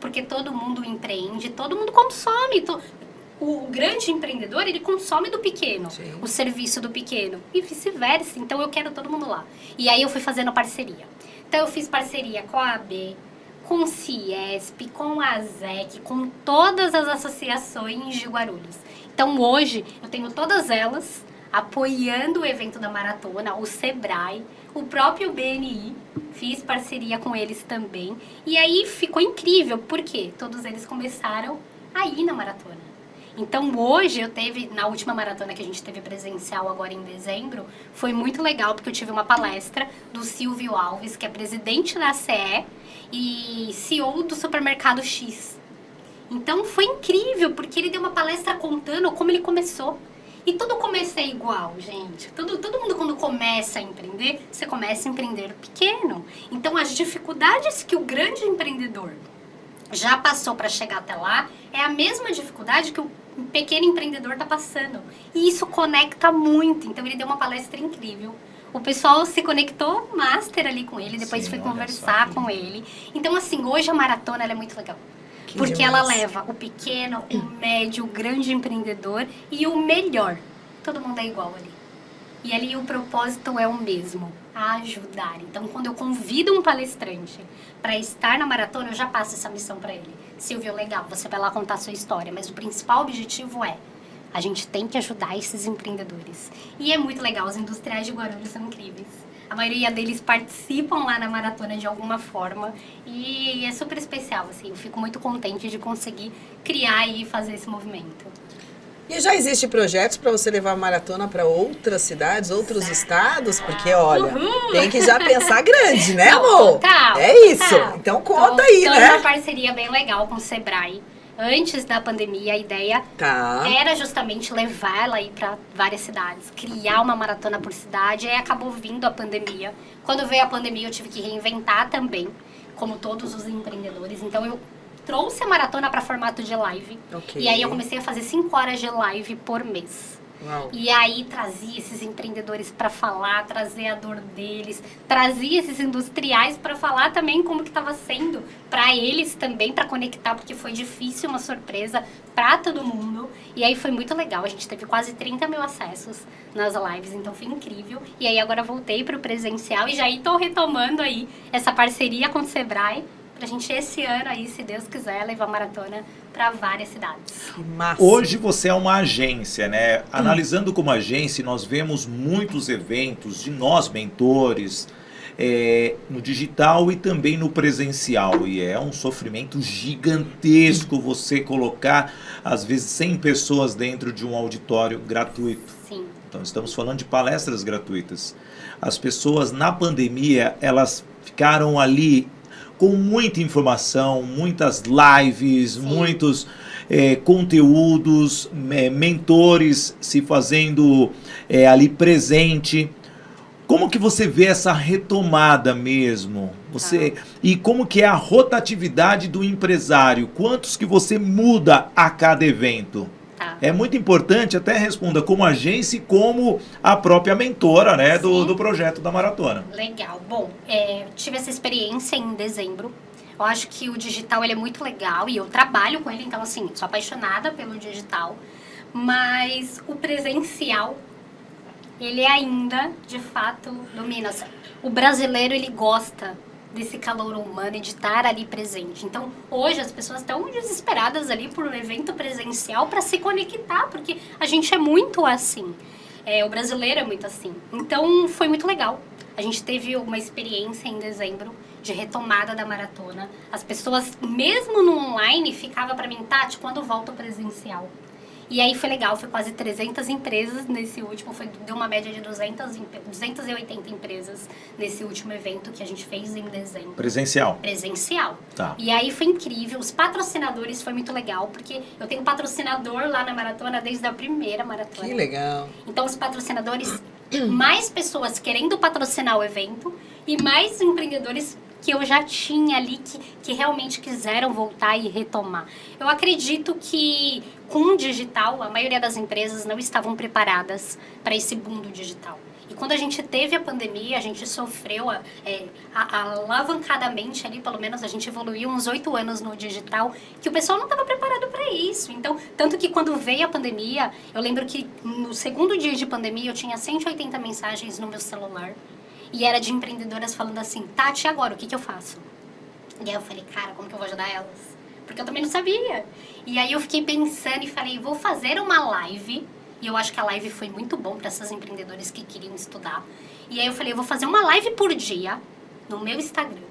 Porque todo mundo empreende, todo mundo consome. To... O grande empreendedor, ele consome do pequeno, Sim. o serviço do pequeno. E vice-versa. Então, eu quero todo mundo lá. E aí, eu fui fazendo parceria. Então, eu fiz parceria com a AB, com o Ciesp, com a ZEC, com todas as associações de Guarulhos. Então, hoje, eu tenho todas elas apoiando o evento da maratona, o Sebrae, o próprio BNI, fiz parceria com eles também. E aí ficou incrível, porque todos eles começaram a ir na maratona. Então hoje eu teve, na última maratona que a gente teve presencial agora em dezembro, foi muito legal porque eu tive uma palestra do Silvio Alves, que é presidente da CE e CEO do supermercado X. Então foi incrível, porque ele deu uma palestra contando como ele começou. E todo começo é igual, gente. Todo, todo mundo, quando começa a empreender, você começa a empreender pequeno. Então, as dificuldades que o grande empreendedor já passou para chegar até lá é a mesma dificuldade que o pequeno empreendedor está passando. E isso conecta muito. Então, ele deu uma palestra incrível. O pessoal se conectou master ali com ele, depois Sim, foi conversar com ele. Então, assim, hoje a maratona é muito legal. Que porque demais. ela leva o pequeno, o médio, o grande empreendedor e o melhor. Todo mundo é igual ali. E ali o propósito é o mesmo, ajudar. Então, quando eu convido um palestrante para estar na maratona, eu já passo essa missão para ele. Silvio, legal, você vai lá contar a sua história, mas o principal objetivo é a gente tem que ajudar esses empreendedores. E é muito legal, os industriais de Guarulhos são incríveis. A maioria deles participam lá na maratona de alguma forma e é super especial, assim. Eu fico muito contente de conseguir criar e fazer esse movimento. E já existem projetos para você levar a maratona para outras cidades, outros estados? Porque, olha, Uhul. tem que já pensar grande, né, amor? Tá. É isso. Tá. Então conta tô, aí, tô né? uma parceria bem legal com o Sebrae antes da pandemia, a ideia tá. era justamente levar ela aí para várias cidades, criar uma maratona por cidade. E aí acabou vindo a pandemia. Quando veio a pandemia, eu tive que reinventar também, como todos os empreendedores. Então eu trouxe a maratona para formato de live. Okay. E aí eu comecei a fazer 5 horas de live por mês. E aí trazia esses empreendedores para falar, trazer a dor deles, trazia esses industriais para falar também como que estava sendo para eles também, para conectar, porque foi difícil, uma surpresa para todo mundo. E aí foi muito legal, a gente teve quase 30 mil acessos nas lives, então foi incrível. E aí agora voltei para o presencial e já estou retomando aí essa parceria com o Sebrae pra gente esse ano aí, se Deus quiser, levar a maratona para várias cidades. Hoje você é uma agência, né? Hum. Analisando como agência, nós vemos muitos eventos de nós, mentores, é, no digital e também no presencial. E é um sofrimento gigantesco você colocar, às vezes, 100 pessoas dentro de um auditório gratuito. Sim. Então, estamos falando de palestras gratuitas. As pessoas, na pandemia, elas ficaram ali com muita informação, muitas lives, Sim. muitos é, conteúdos, é, mentores se fazendo é, ali presente. Como que você vê essa retomada mesmo? Você ah. e como que é a rotatividade do empresário? Quantos que você muda a cada evento? Tá. É muito importante, até responda como agência e como a própria mentora né, do, do projeto da maratona. Legal. Bom, é, tive essa experiência em dezembro. Eu acho que o digital ele é muito legal e eu trabalho com ele, então assim, sou apaixonada pelo digital. Mas o presencial, ele ainda, de fato, domina. O brasileiro, ele gosta desse calor humano e de estar ali presente. Então, hoje as pessoas estão desesperadas ali por um evento presencial para se conectar, porque a gente é muito assim. É, o brasileiro é muito assim. Então, foi muito legal. A gente teve uma experiência em dezembro de retomada da maratona. As pessoas, mesmo no online, ficava para mim, Tati, quando volta o presencial? E aí foi legal, foi quase 300 empresas nesse último, foi, deu uma média de 200, 280 empresas nesse último evento que a gente fez em dezembro. Presencial? Presencial. Tá. E aí foi incrível, os patrocinadores foi muito legal, porque eu tenho patrocinador lá na maratona desde a primeira maratona. Que legal. Então os patrocinadores, mais pessoas querendo patrocinar o evento e mais empreendedores que eu já tinha ali que, que realmente quiseram voltar e retomar. Eu acredito que com o digital, a maioria das empresas não estavam preparadas para esse boom do digital. E quando a gente teve a pandemia, a gente sofreu é, alavancadamente ali, pelo menos a gente evoluiu uns oito anos no digital, que o pessoal não estava preparado para isso. Então, tanto que quando veio a pandemia, eu lembro que no segundo dia de pandemia eu tinha 180 mensagens no meu celular e era de empreendedoras falando assim, Tati, agora o que, que eu faço? E aí eu falei, cara, como que eu vou ajudar elas? Porque eu também não sabia. E aí eu fiquei pensando e falei, vou fazer uma live. E eu acho que a live foi muito bom para essas empreendedoras que queriam estudar. E aí eu falei, eu vou fazer uma live por dia no meu Instagram.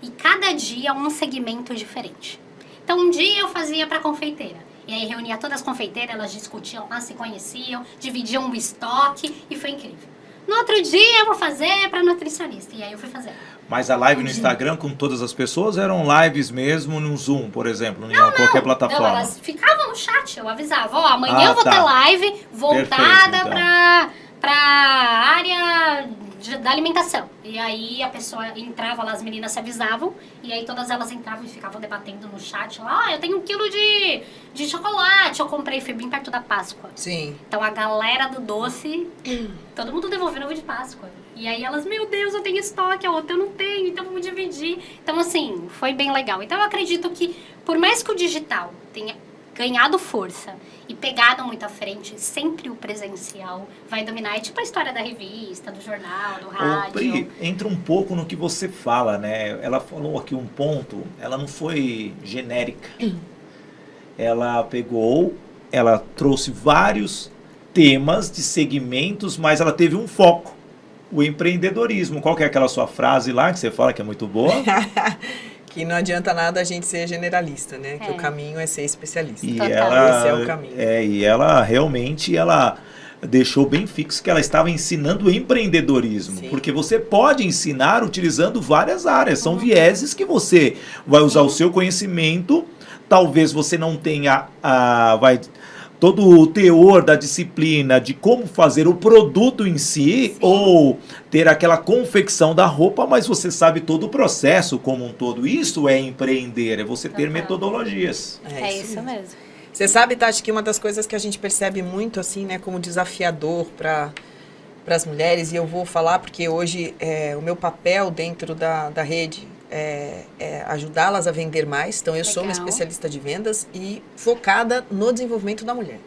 E cada dia um segmento diferente. Então um dia eu fazia para confeiteira. E aí reunia todas as confeiteiras, elas discutiam lá, se conheciam, dividiam o estoque e foi incrível. No outro dia eu vou fazer para nutricionista. E aí eu fui fazer. Mas a live no Instagram com todas as pessoas eram lives mesmo no Zoom, por exemplo, em qualquer plataforma? Não, elas ficavam no chat, eu avisava, ó, oh, amanhã ah, eu vou tá. ter live voltada então. para para área de, da alimentação. E aí a pessoa entrava lá, as meninas se avisavam, e aí todas elas entravam e ficavam debatendo no chat lá, ah, eu tenho um quilo de, de chocolate, eu comprei, foi bem perto da Páscoa. Sim. Então a galera do doce, todo mundo devolvendo ovo de Páscoa. E aí elas, meu Deus, eu tenho estoque, a outra eu não tenho, então vamos dividir. Então, assim, foi bem legal. Então eu acredito que, por mais que o digital tenha ganhado força e pegado muito à frente, sempre o presencial vai dominar. É tipo a história da revista, do jornal, do rádio. Ô, Pri, entra um pouco no que você fala, né? Ela falou aqui um ponto, ela não foi genérica. Ela pegou, ela trouxe vários temas de segmentos, mas ela teve um foco, o empreendedorismo. Qual que é aquela sua frase lá que você fala que é muito boa? que não adianta nada a gente ser generalista, né? É. Que o é. caminho é ser especialista. E ela, Esse é o caminho. É, e ela realmente ela deixou bem fixo que ela estava ensinando empreendedorismo, Sim. porque você pode ensinar utilizando várias áreas, são uhum. vieses que você vai usar Sim. o seu conhecimento, talvez você não tenha a vai todo o teor da disciplina de como fazer o produto em si Sim. ou ter aquela confecção da roupa, mas você sabe todo o processo como um todo. Isso é empreender, é você ter uhum. metodologias. É, é isso mesmo. Você sabe, Tati, que uma das coisas que a gente percebe muito, assim, né, como desafiador para para as mulheres, e eu vou falar porque hoje é, o meu papel dentro da, da rede é, é ajudá-las a vender mais. Então, eu Legal. sou uma especialista de vendas e focada no desenvolvimento da mulher.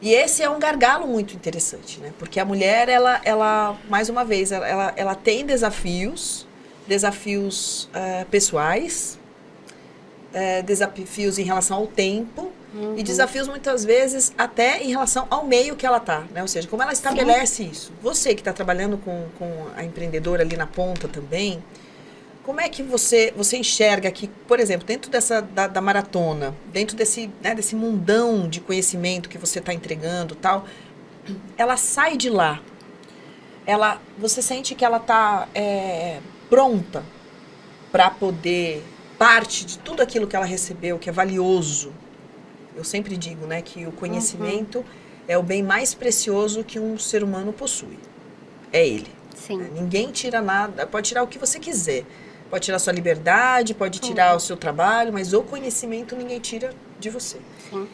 E esse é um gargalo muito interessante, né? Porque a mulher, ela, ela mais uma vez, ela, ela, tem desafios, desafios uh, pessoais, uh, desafios em relação ao tempo, Uhum. E desafios muitas vezes até em relação ao meio que ela está, né? Ou seja, como ela estabelece Sim. isso. Você que está trabalhando com, com a empreendedora ali na ponta também, como é que você, você enxerga que, por exemplo, dentro dessa da, da maratona, dentro desse, né, desse mundão de conhecimento que você está entregando tal, ela sai de lá. Ela, você sente que ela está é, pronta para poder parte de tudo aquilo que ela recebeu, que é valioso, eu sempre digo, né, que o conhecimento uhum. é o bem mais precioso que um ser humano possui. É ele. Sim. Ninguém tira nada, pode tirar o que você quiser. Pode tirar sua liberdade, pode tirar uhum. o seu trabalho, mas o conhecimento ninguém tira de você. Sim.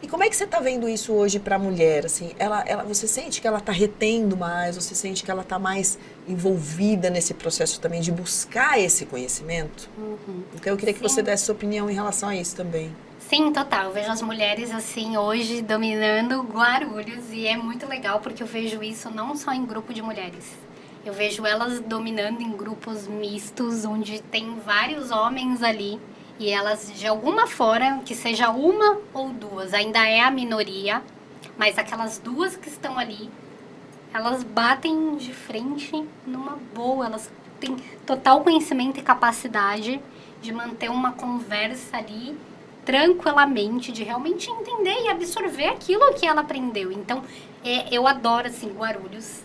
E como é que você está vendo isso hoje para a mulher? Assim, ela, ela, você sente que ela está retendo mais? Você sente que ela está mais envolvida nesse processo também de buscar esse conhecimento? Uhum. Então eu queria que Sim. você desse sua opinião em relação a isso também. Sim, total. Eu vejo as mulheres assim hoje dominando Guarulhos e é muito legal porque eu vejo isso não só em grupo de mulheres. Eu vejo elas dominando em grupos mistos onde tem vários homens ali e elas de alguma forma, que seja uma ou duas, ainda é a minoria, mas aquelas duas que estão ali, elas batem de frente numa boa, elas têm total conhecimento e capacidade de manter uma conversa ali tranquilamente, de realmente entender e absorver aquilo que ela aprendeu. Então, é, eu adoro, assim, Guarulhos,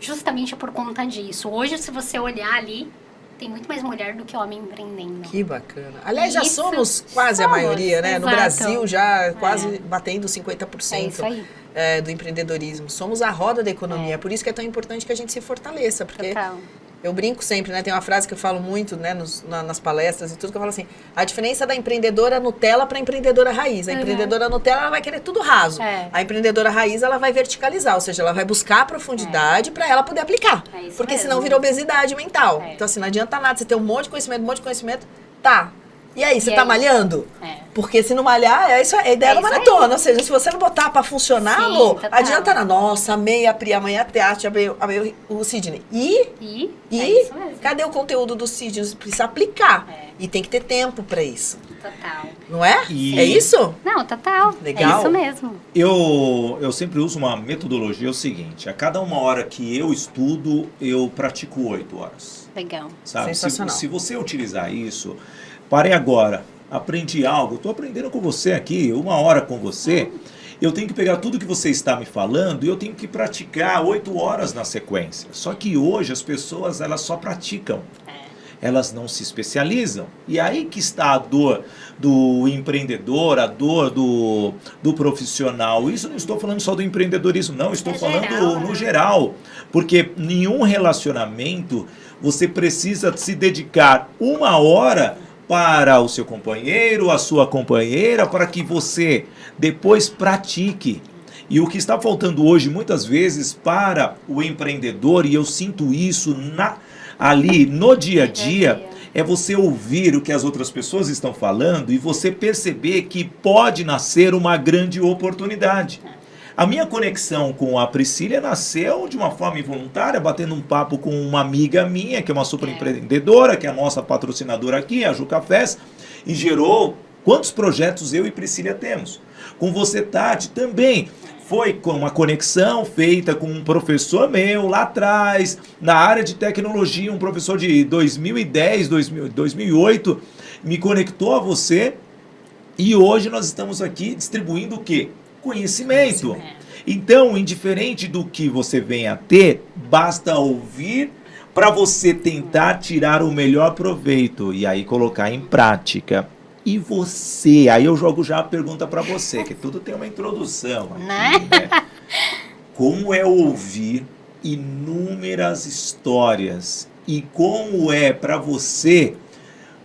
justamente por conta disso. Hoje, se você olhar ali, tem muito mais mulher do que homem empreendendo. Que bacana. Aliás, já somos quase somos, a maioria, né? Exato. No Brasil, já é. quase batendo 50% é. É, do empreendedorismo. Somos a roda da economia. É. Por isso que é tão importante que a gente se fortaleça, porque Total. Eu brinco sempre, né? Tem uma frase que eu falo muito, né, nos, na, nas palestras e tudo, que eu falo assim: a diferença da empreendedora Nutella para a empreendedora raiz. A uhum. empreendedora Nutella ela vai querer tudo raso. É. A empreendedora raiz ela vai verticalizar, ou seja, ela vai buscar a profundidade é. para ela poder aplicar. É porque mesmo. senão vira obesidade mental. É. Então, assim, não adianta nada você ter um monte de conhecimento, um monte de conhecimento. Tá, e aí, você e tá aí? malhando? É. Porque se não malhar, é isso é a ideia é da maratona. Aí. Ou seja, se você não botar pra funcionar, Sim, amor, adianta na nossa, amei a Pri, amanhã a Teatro, amei, amei o Sidney. E? E? E? É cadê o conteúdo do Sidney? Precisa aplicar. É. E tem que ter tempo pra isso. Total. Não é? E... É isso? Não, total. Legal. É isso mesmo. Eu, eu sempre uso uma metodologia, é o seguinte, a cada uma hora que eu estudo, eu pratico oito horas. Legal. Sabe? Sensacional. Se, se você utilizar isso Parei agora, aprendi algo, estou aprendendo com você aqui, uma hora com você. Eu tenho que pegar tudo que você está me falando e eu tenho que praticar oito horas na sequência. Só que hoje as pessoas elas só praticam elas não se especializam. E aí que está a dor do empreendedor, a dor do, do profissional. Isso não estou falando só do empreendedorismo, não, estou é falando geral, no né? geral. Porque nenhum relacionamento você precisa se dedicar uma hora para o seu companheiro, a sua companheira, para que você depois pratique. E o que está faltando hoje, muitas vezes, para o empreendedor, e eu sinto isso na, ali no dia a dia, é você ouvir o que as outras pessoas estão falando e você perceber que pode nascer uma grande oportunidade. A minha conexão com a Priscila nasceu de uma forma involuntária, batendo um papo com uma amiga minha, que é uma super empreendedora, que é a nossa patrocinadora aqui, a Ju Cafés, e gerou quantos projetos eu e Priscila temos. Com você, Tati, também foi com uma conexão feita com um professor meu lá atrás, na área de tecnologia, um professor de 2010, 2000, 2008, me conectou a você e hoje nós estamos aqui distribuindo o quê? Conhecimento. Então, indiferente do que você venha a ter, basta ouvir para você tentar tirar o melhor proveito e aí colocar em prática. E você? Aí eu jogo já a pergunta para você, que tudo tem uma introdução. Aqui, né? né? Como é ouvir inúmeras histórias e como é para você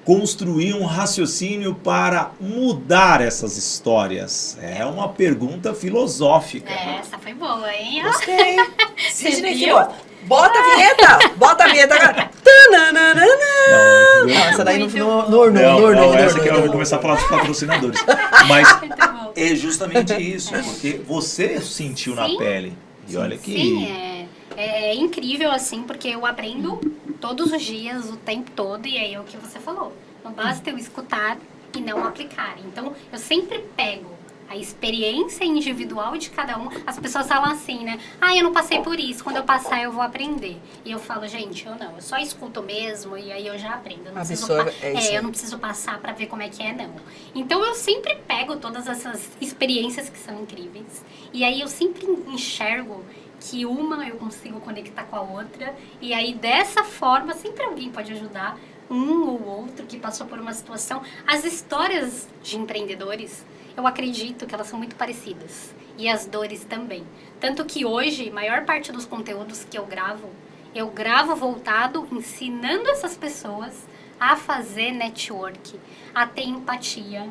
construir um raciocínio para mudar essas histórias? É uma pergunta filosófica. É, essa foi boa, hein? Gostei. Sidney viu? Filho, bota a vinheta. Bota a vinheta agora. Não, Não, essa daí no, Muito ornou, não, no ornou, não, no essa que eu vou começar a falar dos patrocinadores. Mas é justamente isso, porque você sentiu na Sim. pele. E olha que. Sim, é, é incrível assim, porque eu aprendo todos os dias, o tempo todo, e aí é o que você falou. Não basta eu escutar e não aplicar. Então, eu sempre pego a experiência individual de cada um. As pessoas falam assim, né? Ah, eu não passei por isso. Quando eu passar, eu vou aprender. E eu falo, gente, eu não. Eu só escuto mesmo e aí eu já aprendo. Eu não preciso, é aí. eu não preciso passar pra ver como é que é, não. Então, eu sempre pego todas essas experiências que são incríveis. E aí, eu sempre enxergo que uma eu consigo conectar com a outra. E aí, dessa forma, sempre alguém pode ajudar um ou outro que passou por uma situação. As histórias de empreendedores, eu acredito que elas são muito parecidas. E as dores também. Tanto que hoje, maior parte dos conteúdos que eu gravo, eu gravo voltado ensinando essas pessoas a fazer network, a ter empatia.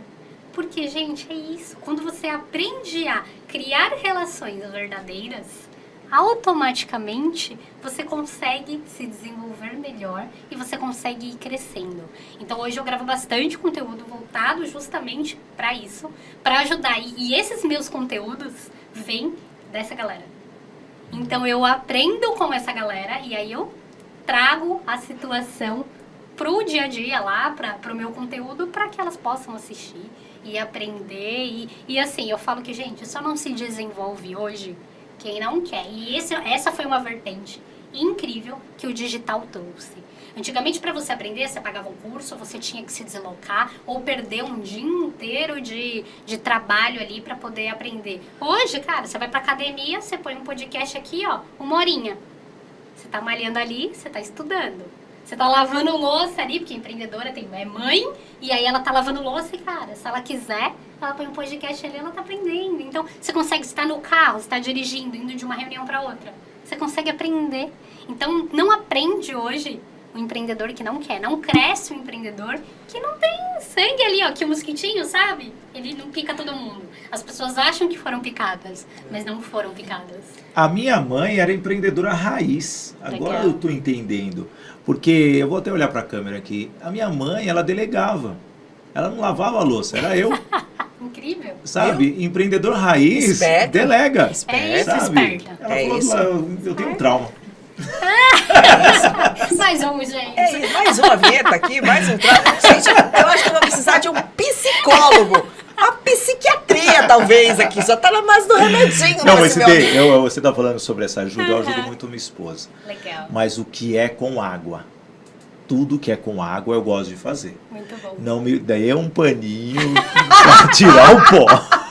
Porque, gente, é isso. Quando você aprende a criar relações verdadeiras, automaticamente você consegue se desenvolver melhor e você consegue ir crescendo. Então hoje eu gravo bastante conteúdo voltado justamente para isso, para ajudar. E, esses meus conteúdos vêm dessa galera. Então eu aprendo com essa galera e aí eu trago a situação pro dia a dia lá, para pro meu conteúdo, para que elas possam assistir e aprender. E, e assim, eu falo que, gente, só não se desenvolve hoje quem não quer. E esse, essa foi uma vertente incrível que o digital trouxe. Antigamente, para você aprender, você pagava um curso, você tinha que se deslocar ou perder um dia inteiro de, de trabalho ali para poder aprender. Hoje, cara, você vai pra academia, você põe um podcast aqui, ó, uma horinha. Você tá malhando ali, você tá estudando. Você tá lavando louça ali, porque empreendedora tem, é mãe, e aí ela tá lavando louça e, cara, se ela quiser, ela põe um podcast ali, ela tá aprendendo. Então, você consegue estar no carro, tá dirigindo, indo de uma reunião para outra. Você consegue aprender. Então, não aprende hoje o empreendedor que não quer. Não cresce o empreendedor que não tem sangue ali, ó, que o mosquitinho, sabe? Ele não pica todo mundo. As pessoas acham que foram picadas, mas não foram picadas. A minha mãe era empreendedora raiz. Agora Legal. eu tô entendendo. Porque eu vou até olhar para a câmera aqui. A minha mãe, ela delegava. Ela não lavava a louça, era eu, Incrível. sabe? Empreendedor raiz Esperto. delega. É isso, sabe? esperta. Ela É falou, isso. eu, eu tenho um trauma. Mais um, gente. É isso, mais uma vinheta aqui, mais um trago. Gente, eu acho que eu vou precisar de um psicólogo. Uma psiquiatria, talvez, aqui. Só tá na base do remedinho. Não, mas esse você, eu- você tá falando sobre essa ajuda, eu ajudo muito minha esposa. Legal. Mas o que é com água? Tudo que é com água eu gosto de fazer. Muito bom. Não me, daí é um paninho pra tirar o pó.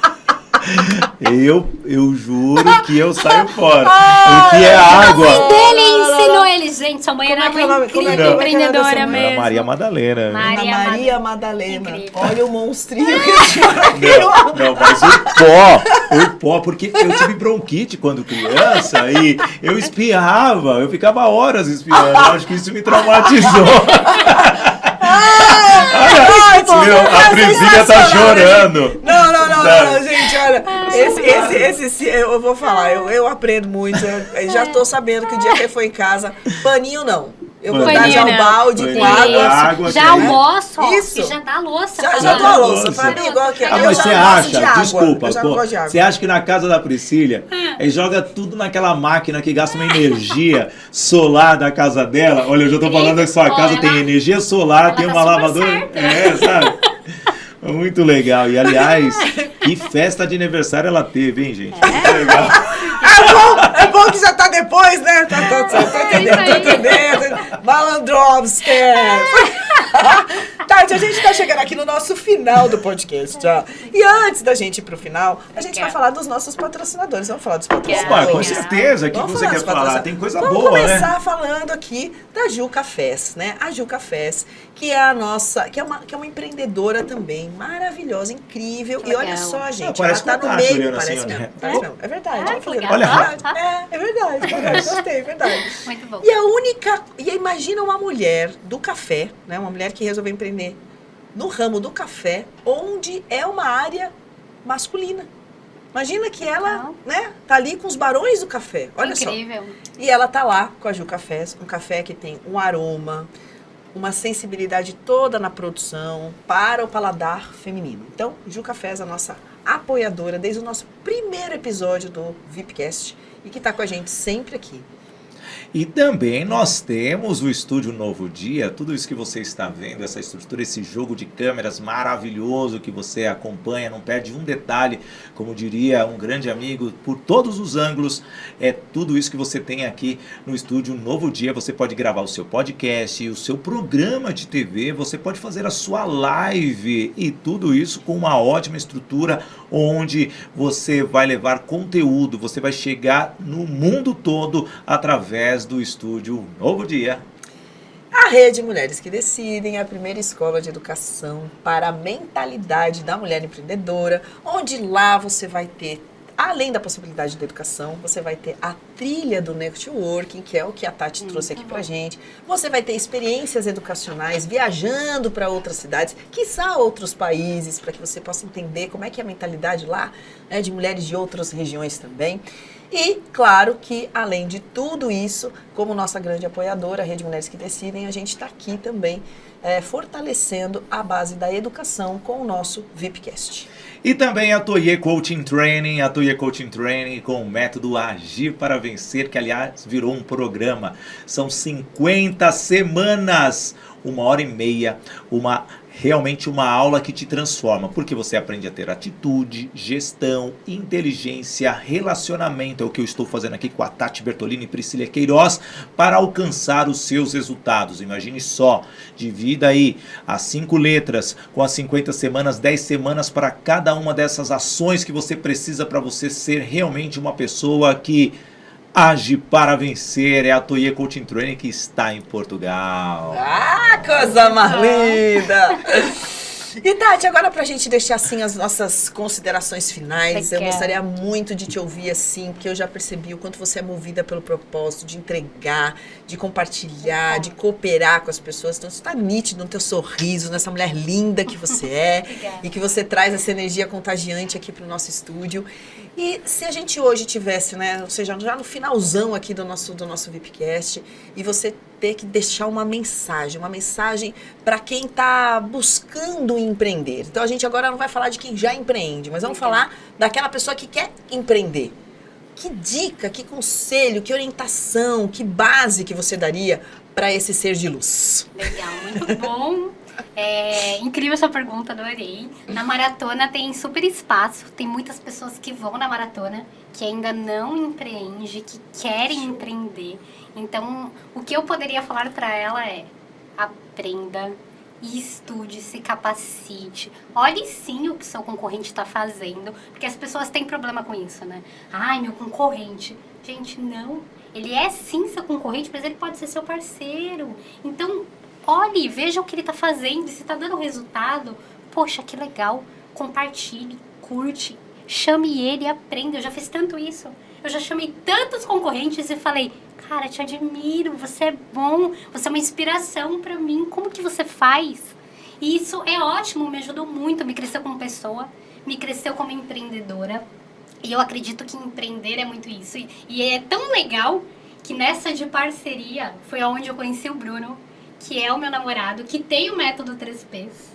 Eu, eu juro que eu saio fora. o que é A água? mãe dele ensinou ele, gente. Sua mãe Como era é é uma é incrível é o nome empreendedora mesmo. Maria Madalena. Maria Ana Maria Madalena. Incrível. Olha o monstrinho que tinha aqui. Não, não, mas o pó, o pó, porque eu tive bronquite quando criança e eu espirrava, eu ficava horas espirrando. Eu acho que isso me traumatizou. Ai, Meu, meu, a Frisinha tá chorando. Não, não, não, não, não, gente, olha. Esse, esse, esse, esse, eu vou falar, eu, eu aprendo muito. Eu, eu já tô sabendo que o dia que ele for em casa, paninho não. Eu vou dar já o balde com água. água, já é- almoço, ó, Isso. e já dá a louça. Já, já dou a louça. Igual que Ah, mas você acha, de desculpa, pô, de você acha que na casa da Priscila, ele joga tudo naquela máquina que gasta uma energia solar da casa dela? Olha, eu já tô falando que sua casa tem energia solar, tem tá uma lavadora. É, sabe? Muito legal. E aliás, que festa de aniversário ela teve, hein, gente? Muito legal. Bom, que já tá depois, né? Tá, tá, tá, tá entendendo, É tá isso aí. entendendo. Malandrovski. Tati, a gente tá chegando aqui no nosso final do podcast já. E antes da gente ir pro final, a gente vai falar dos nossos patrocinadores. Vamos falar dos Opa, patrocinadores. com certeza. O que Vamos você falar quer falar? Tem coisa Vamos boa, né? começar falando aqui da Juca Fest, né? A Juca Fest, que é a nossa, que é uma, que é uma empreendedora também, maravilhosa, incrível. E olha só, gente, parece ela tá a no meio, olhando parece assim, mesmo. né? Parece mesmo. É verdade. Ah, legal. Olha, verdade. É, é verdade, é verdade. Gostei, é verdade. Muito bom. E a única. E imagina uma mulher do café, né? Uma mulher que resolveu empreender no ramo do café, onde é uma área masculina. Imagina que ela, Legal. né, tá ali com os barões do café. Olha só. Incrível. E ela tá lá com a Ju Cafés, um café que tem um aroma, uma sensibilidade toda na produção para o paladar feminino. Então, Ju Cafés, a nossa apoiadora desde o nosso primeiro episódio do VIPcast e que tá com a gente sempre aqui. E também nós temos o Estúdio Novo Dia, tudo isso que você está vendo, essa estrutura, esse jogo de câmeras maravilhoso que você acompanha, não perde um detalhe, como diria um grande amigo, por todos os ângulos, é tudo isso que você tem aqui no Estúdio Novo Dia. Você pode gravar o seu podcast, o seu programa de TV, você pode fazer a sua live e tudo isso com uma ótima estrutura onde você vai levar conteúdo, você vai chegar no mundo todo através do Estúdio Novo Dia. A Rede Mulheres que Decidem é a primeira escola de educação para a mentalidade da mulher empreendedora, onde lá você vai ter, além da possibilidade da educação, você vai ter a trilha do networking, que é o que a Tati trouxe aqui pra gente. Você vai ter experiências educacionais viajando para outras cidades, quiçá outros países, para que você possa entender como é que é a mentalidade lá, né, de mulheres de outras regiões também. E, claro, que além de tudo isso, como nossa grande apoiadora, a Rede Mulheres que Decidem, a gente está aqui também eh, fortalecendo a base da educação com o nosso VIPcast. E também a Toye Coaching Training, a Toye Coaching Training com o método Agir para Vencer, que aliás virou um programa. São 50 semanas, uma hora e meia, uma realmente uma aula que te transforma, porque você aprende a ter atitude, gestão, inteligência, relacionamento, é o que eu estou fazendo aqui com a Tati Bertolini e Priscila Queiroz, para alcançar os seus resultados. Imagine só, divida aí as cinco letras com as 50 semanas, 10 semanas para cada uma dessas ações que você precisa para você ser realmente uma pessoa que age para vencer. É a Toye Coaching Training que está em Portugal. Ah, coisa mais linda! E Tati, agora pra gente deixar assim as nossas considerações finais, Eu eu quero. gostaria muito de te ouvir assim, porque eu já percebi o quanto você é movida pelo propósito de entregar, de compartilhar, de cooperar com as pessoas. Então, isso tá nítido no teu sorriso, nessa mulher linda que você é Obrigada. e que você traz essa energia contagiante aqui pro nosso estúdio. E se a gente hoje tivesse, né, ou seja, já no finalzão aqui do nosso do nosso VIPcast, e você ter que deixar uma mensagem, uma mensagem para quem está buscando empreender. Então a gente agora não vai falar de quem já empreende, mas vamos falar daquela pessoa que quer empreender. Que dica, que conselho, que orientação, que base que você daria para esse ser de luz? Legal, muito bom. É, incrível essa pergunta, adorei. Na maratona tem super espaço, tem muitas pessoas que vão na maratona que ainda não empreende, que querem empreender. Então, o que eu poderia falar para ela é: aprenda, estude, se capacite. Olhe sim o que seu concorrente está fazendo, porque as pessoas têm problema com isso, né? Ai, meu concorrente. Gente, não. Ele é sim seu concorrente, mas ele pode ser seu parceiro. Então, olhe, veja o que ele está fazendo. Se está dando resultado, poxa, que legal. Compartilhe, curte, chame ele e aprenda. Eu já fiz tanto isso. Eu já chamei tantos concorrentes e falei, cara, te admiro, você é bom, você é uma inspiração para mim. Como que você faz? E isso é ótimo, me ajudou muito, me cresceu como pessoa, me cresceu como empreendedora. E eu acredito que empreender é muito isso. E, e é tão legal que nessa de parceria foi onde eu conheci o Bruno, que é o meu namorado, que tem o método 3Ps.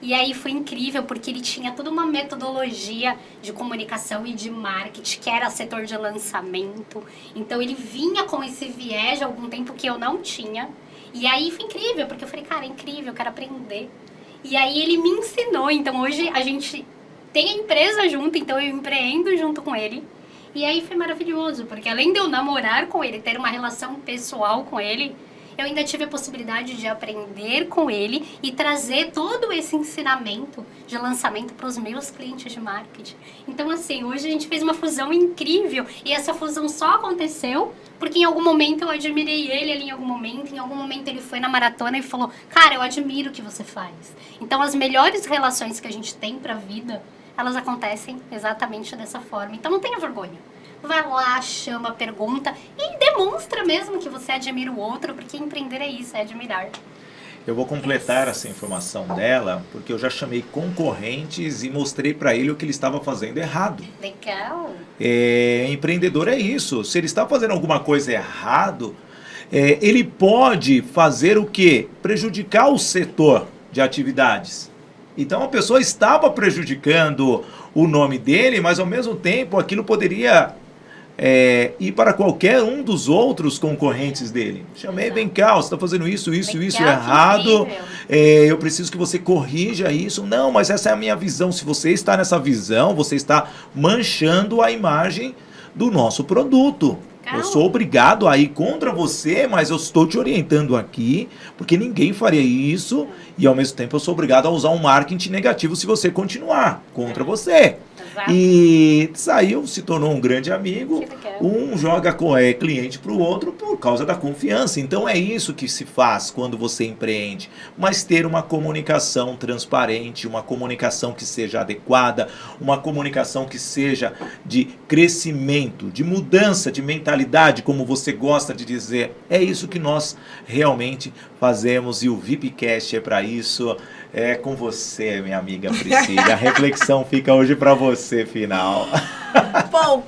E aí foi incrível, porque ele tinha toda uma metodologia de comunicação e de marketing, que era setor de lançamento. Então ele vinha com esse viés de algum tempo que eu não tinha. E aí foi incrível, porque eu falei, cara, é incrível, eu quero aprender. E aí ele me ensinou. Então hoje a gente tem a empresa junto, então eu empreendo junto com ele. E aí foi maravilhoso, porque além de eu namorar com ele, ter uma relação pessoal com ele, eu ainda tive a possibilidade de aprender com ele e trazer todo esse ensinamento de lançamento para os meus clientes de marketing. Então, assim, hoje a gente fez uma fusão incrível e essa fusão só aconteceu porque em algum momento eu admirei ele ali em algum momento, em algum momento ele foi na maratona e falou: "Cara, eu admiro o que você faz". Então, as melhores relações que a gente tem para a vida, elas acontecem exatamente dessa forma. Então, não tenha vergonha. Vai lá, chama, pergunta e demonstra mesmo que você admira o outro, porque empreender é isso, é admirar. Eu vou completar essa informação dela, porque eu já chamei concorrentes e mostrei para ele o que ele estava fazendo errado. Legal. É, empreendedor é isso. Se ele está fazendo alguma coisa errado, é, ele pode fazer o que? Prejudicar o setor de atividades. Então a pessoa estava prejudicando o nome dele, mas ao mesmo tempo aquilo poderia é, ir para qualquer um dos outros concorrentes dele. Chamei, vem cá, você está fazendo isso, isso, isso errado. É, eu preciso que você corrija isso. Não, mas essa é a minha visão. Se você está nessa visão, você está manchando a imagem do nosso produto. Eu sou obrigado a ir contra você, mas eu estou te orientando aqui, porque ninguém faria isso, e ao mesmo tempo eu sou obrigado a usar um marketing negativo se você continuar contra você. Exato. E saiu, se tornou um grande amigo. Um joga é, cliente para o outro por causa da confiança. Então é isso que se faz quando você empreende. Mas ter uma comunicação transparente, uma comunicação que seja adequada, uma comunicação que seja de crescimento, de mudança de mentalidade, como você gosta de dizer. É isso que nós realmente fazemos e o VIPcast é para isso. É com você, minha amiga Priscila. A reflexão fica hoje para você, final. Bom,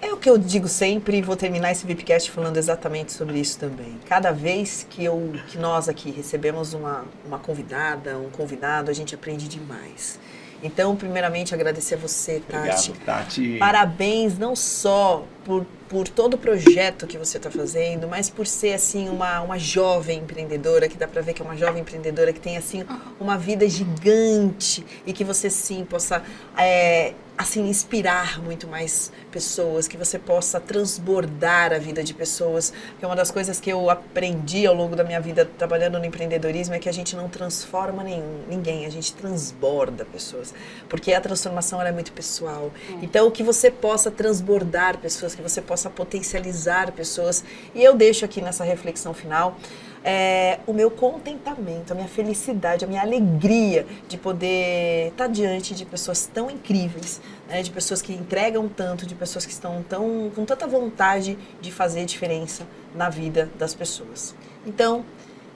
é o que eu digo sempre e vou terminar esse VIPcast falando exatamente sobre isso também. Cada vez que, eu, que nós aqui recebemos uma, uma convidada, um convidado, a gente aprende demais. Então, primeiramente, agradecer a você, Tati. Obrigado, Tati. Parabéns não só por, por todo o projeto que você está fazendo, mas por ser assim uma, uma jovem empreendedora, que dá para ver que é uma jovem empreendedora que tem assim uma vida gigante e que você sim possa é, assim inspirar muito mais pessoas, que você possa transbordar a vida de pessoas. Que é uma das coisas que eu aprendi ao longo da minha vida trabalhando no empreendedorismo é que a gente não transforma nenhum, ninguém, a gente transborda pessoas, porque a transformação é muito pessoal. Hum. Então que você possa transbordar pessoas, que você possa potencializar pessoas. E eu deixo aqui nessa reflexão final é, o meu contentamento, a minha felicidade, a minha alegria de poder estar diante de pessoas tão incríveis, né, de pessoas que entregam tanto, de pessoas que estão tão, com tanta vontade de fazer diferença na vida das pessoas. Então,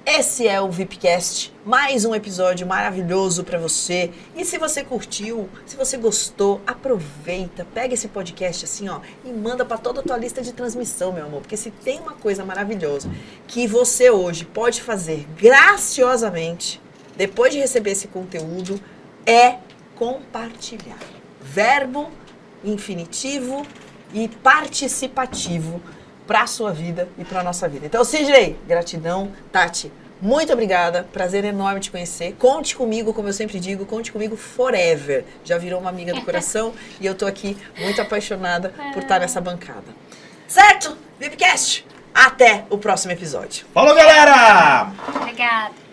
esse é o VIPcast, mais um episódio maravilhoso para você. E se você curtiu, se você gostou, aproveita, pega esse podcast assim, ó, e manda para toda a tua lista de transmissão, meu amor, porque se tem uma coisa maravilhosa que você hoje pode fazer graciosamente, depois de receber esse conteúdo, é compartilhar. Verbo infinitivo e participativo para a sua vida e para a nossa vida. Então, Sidney, gratidão. Tati, muito obrigada. Prazer enorme te conhecer. Conte comigo, como eu sempre digo, conte comigo forever. Já virou uma amiga do coração e eu tô aqui muito apaixonada por estar nessa bancada. Certo? VIPcast. Até o próximo episódio. Falou, galera! Obrigada.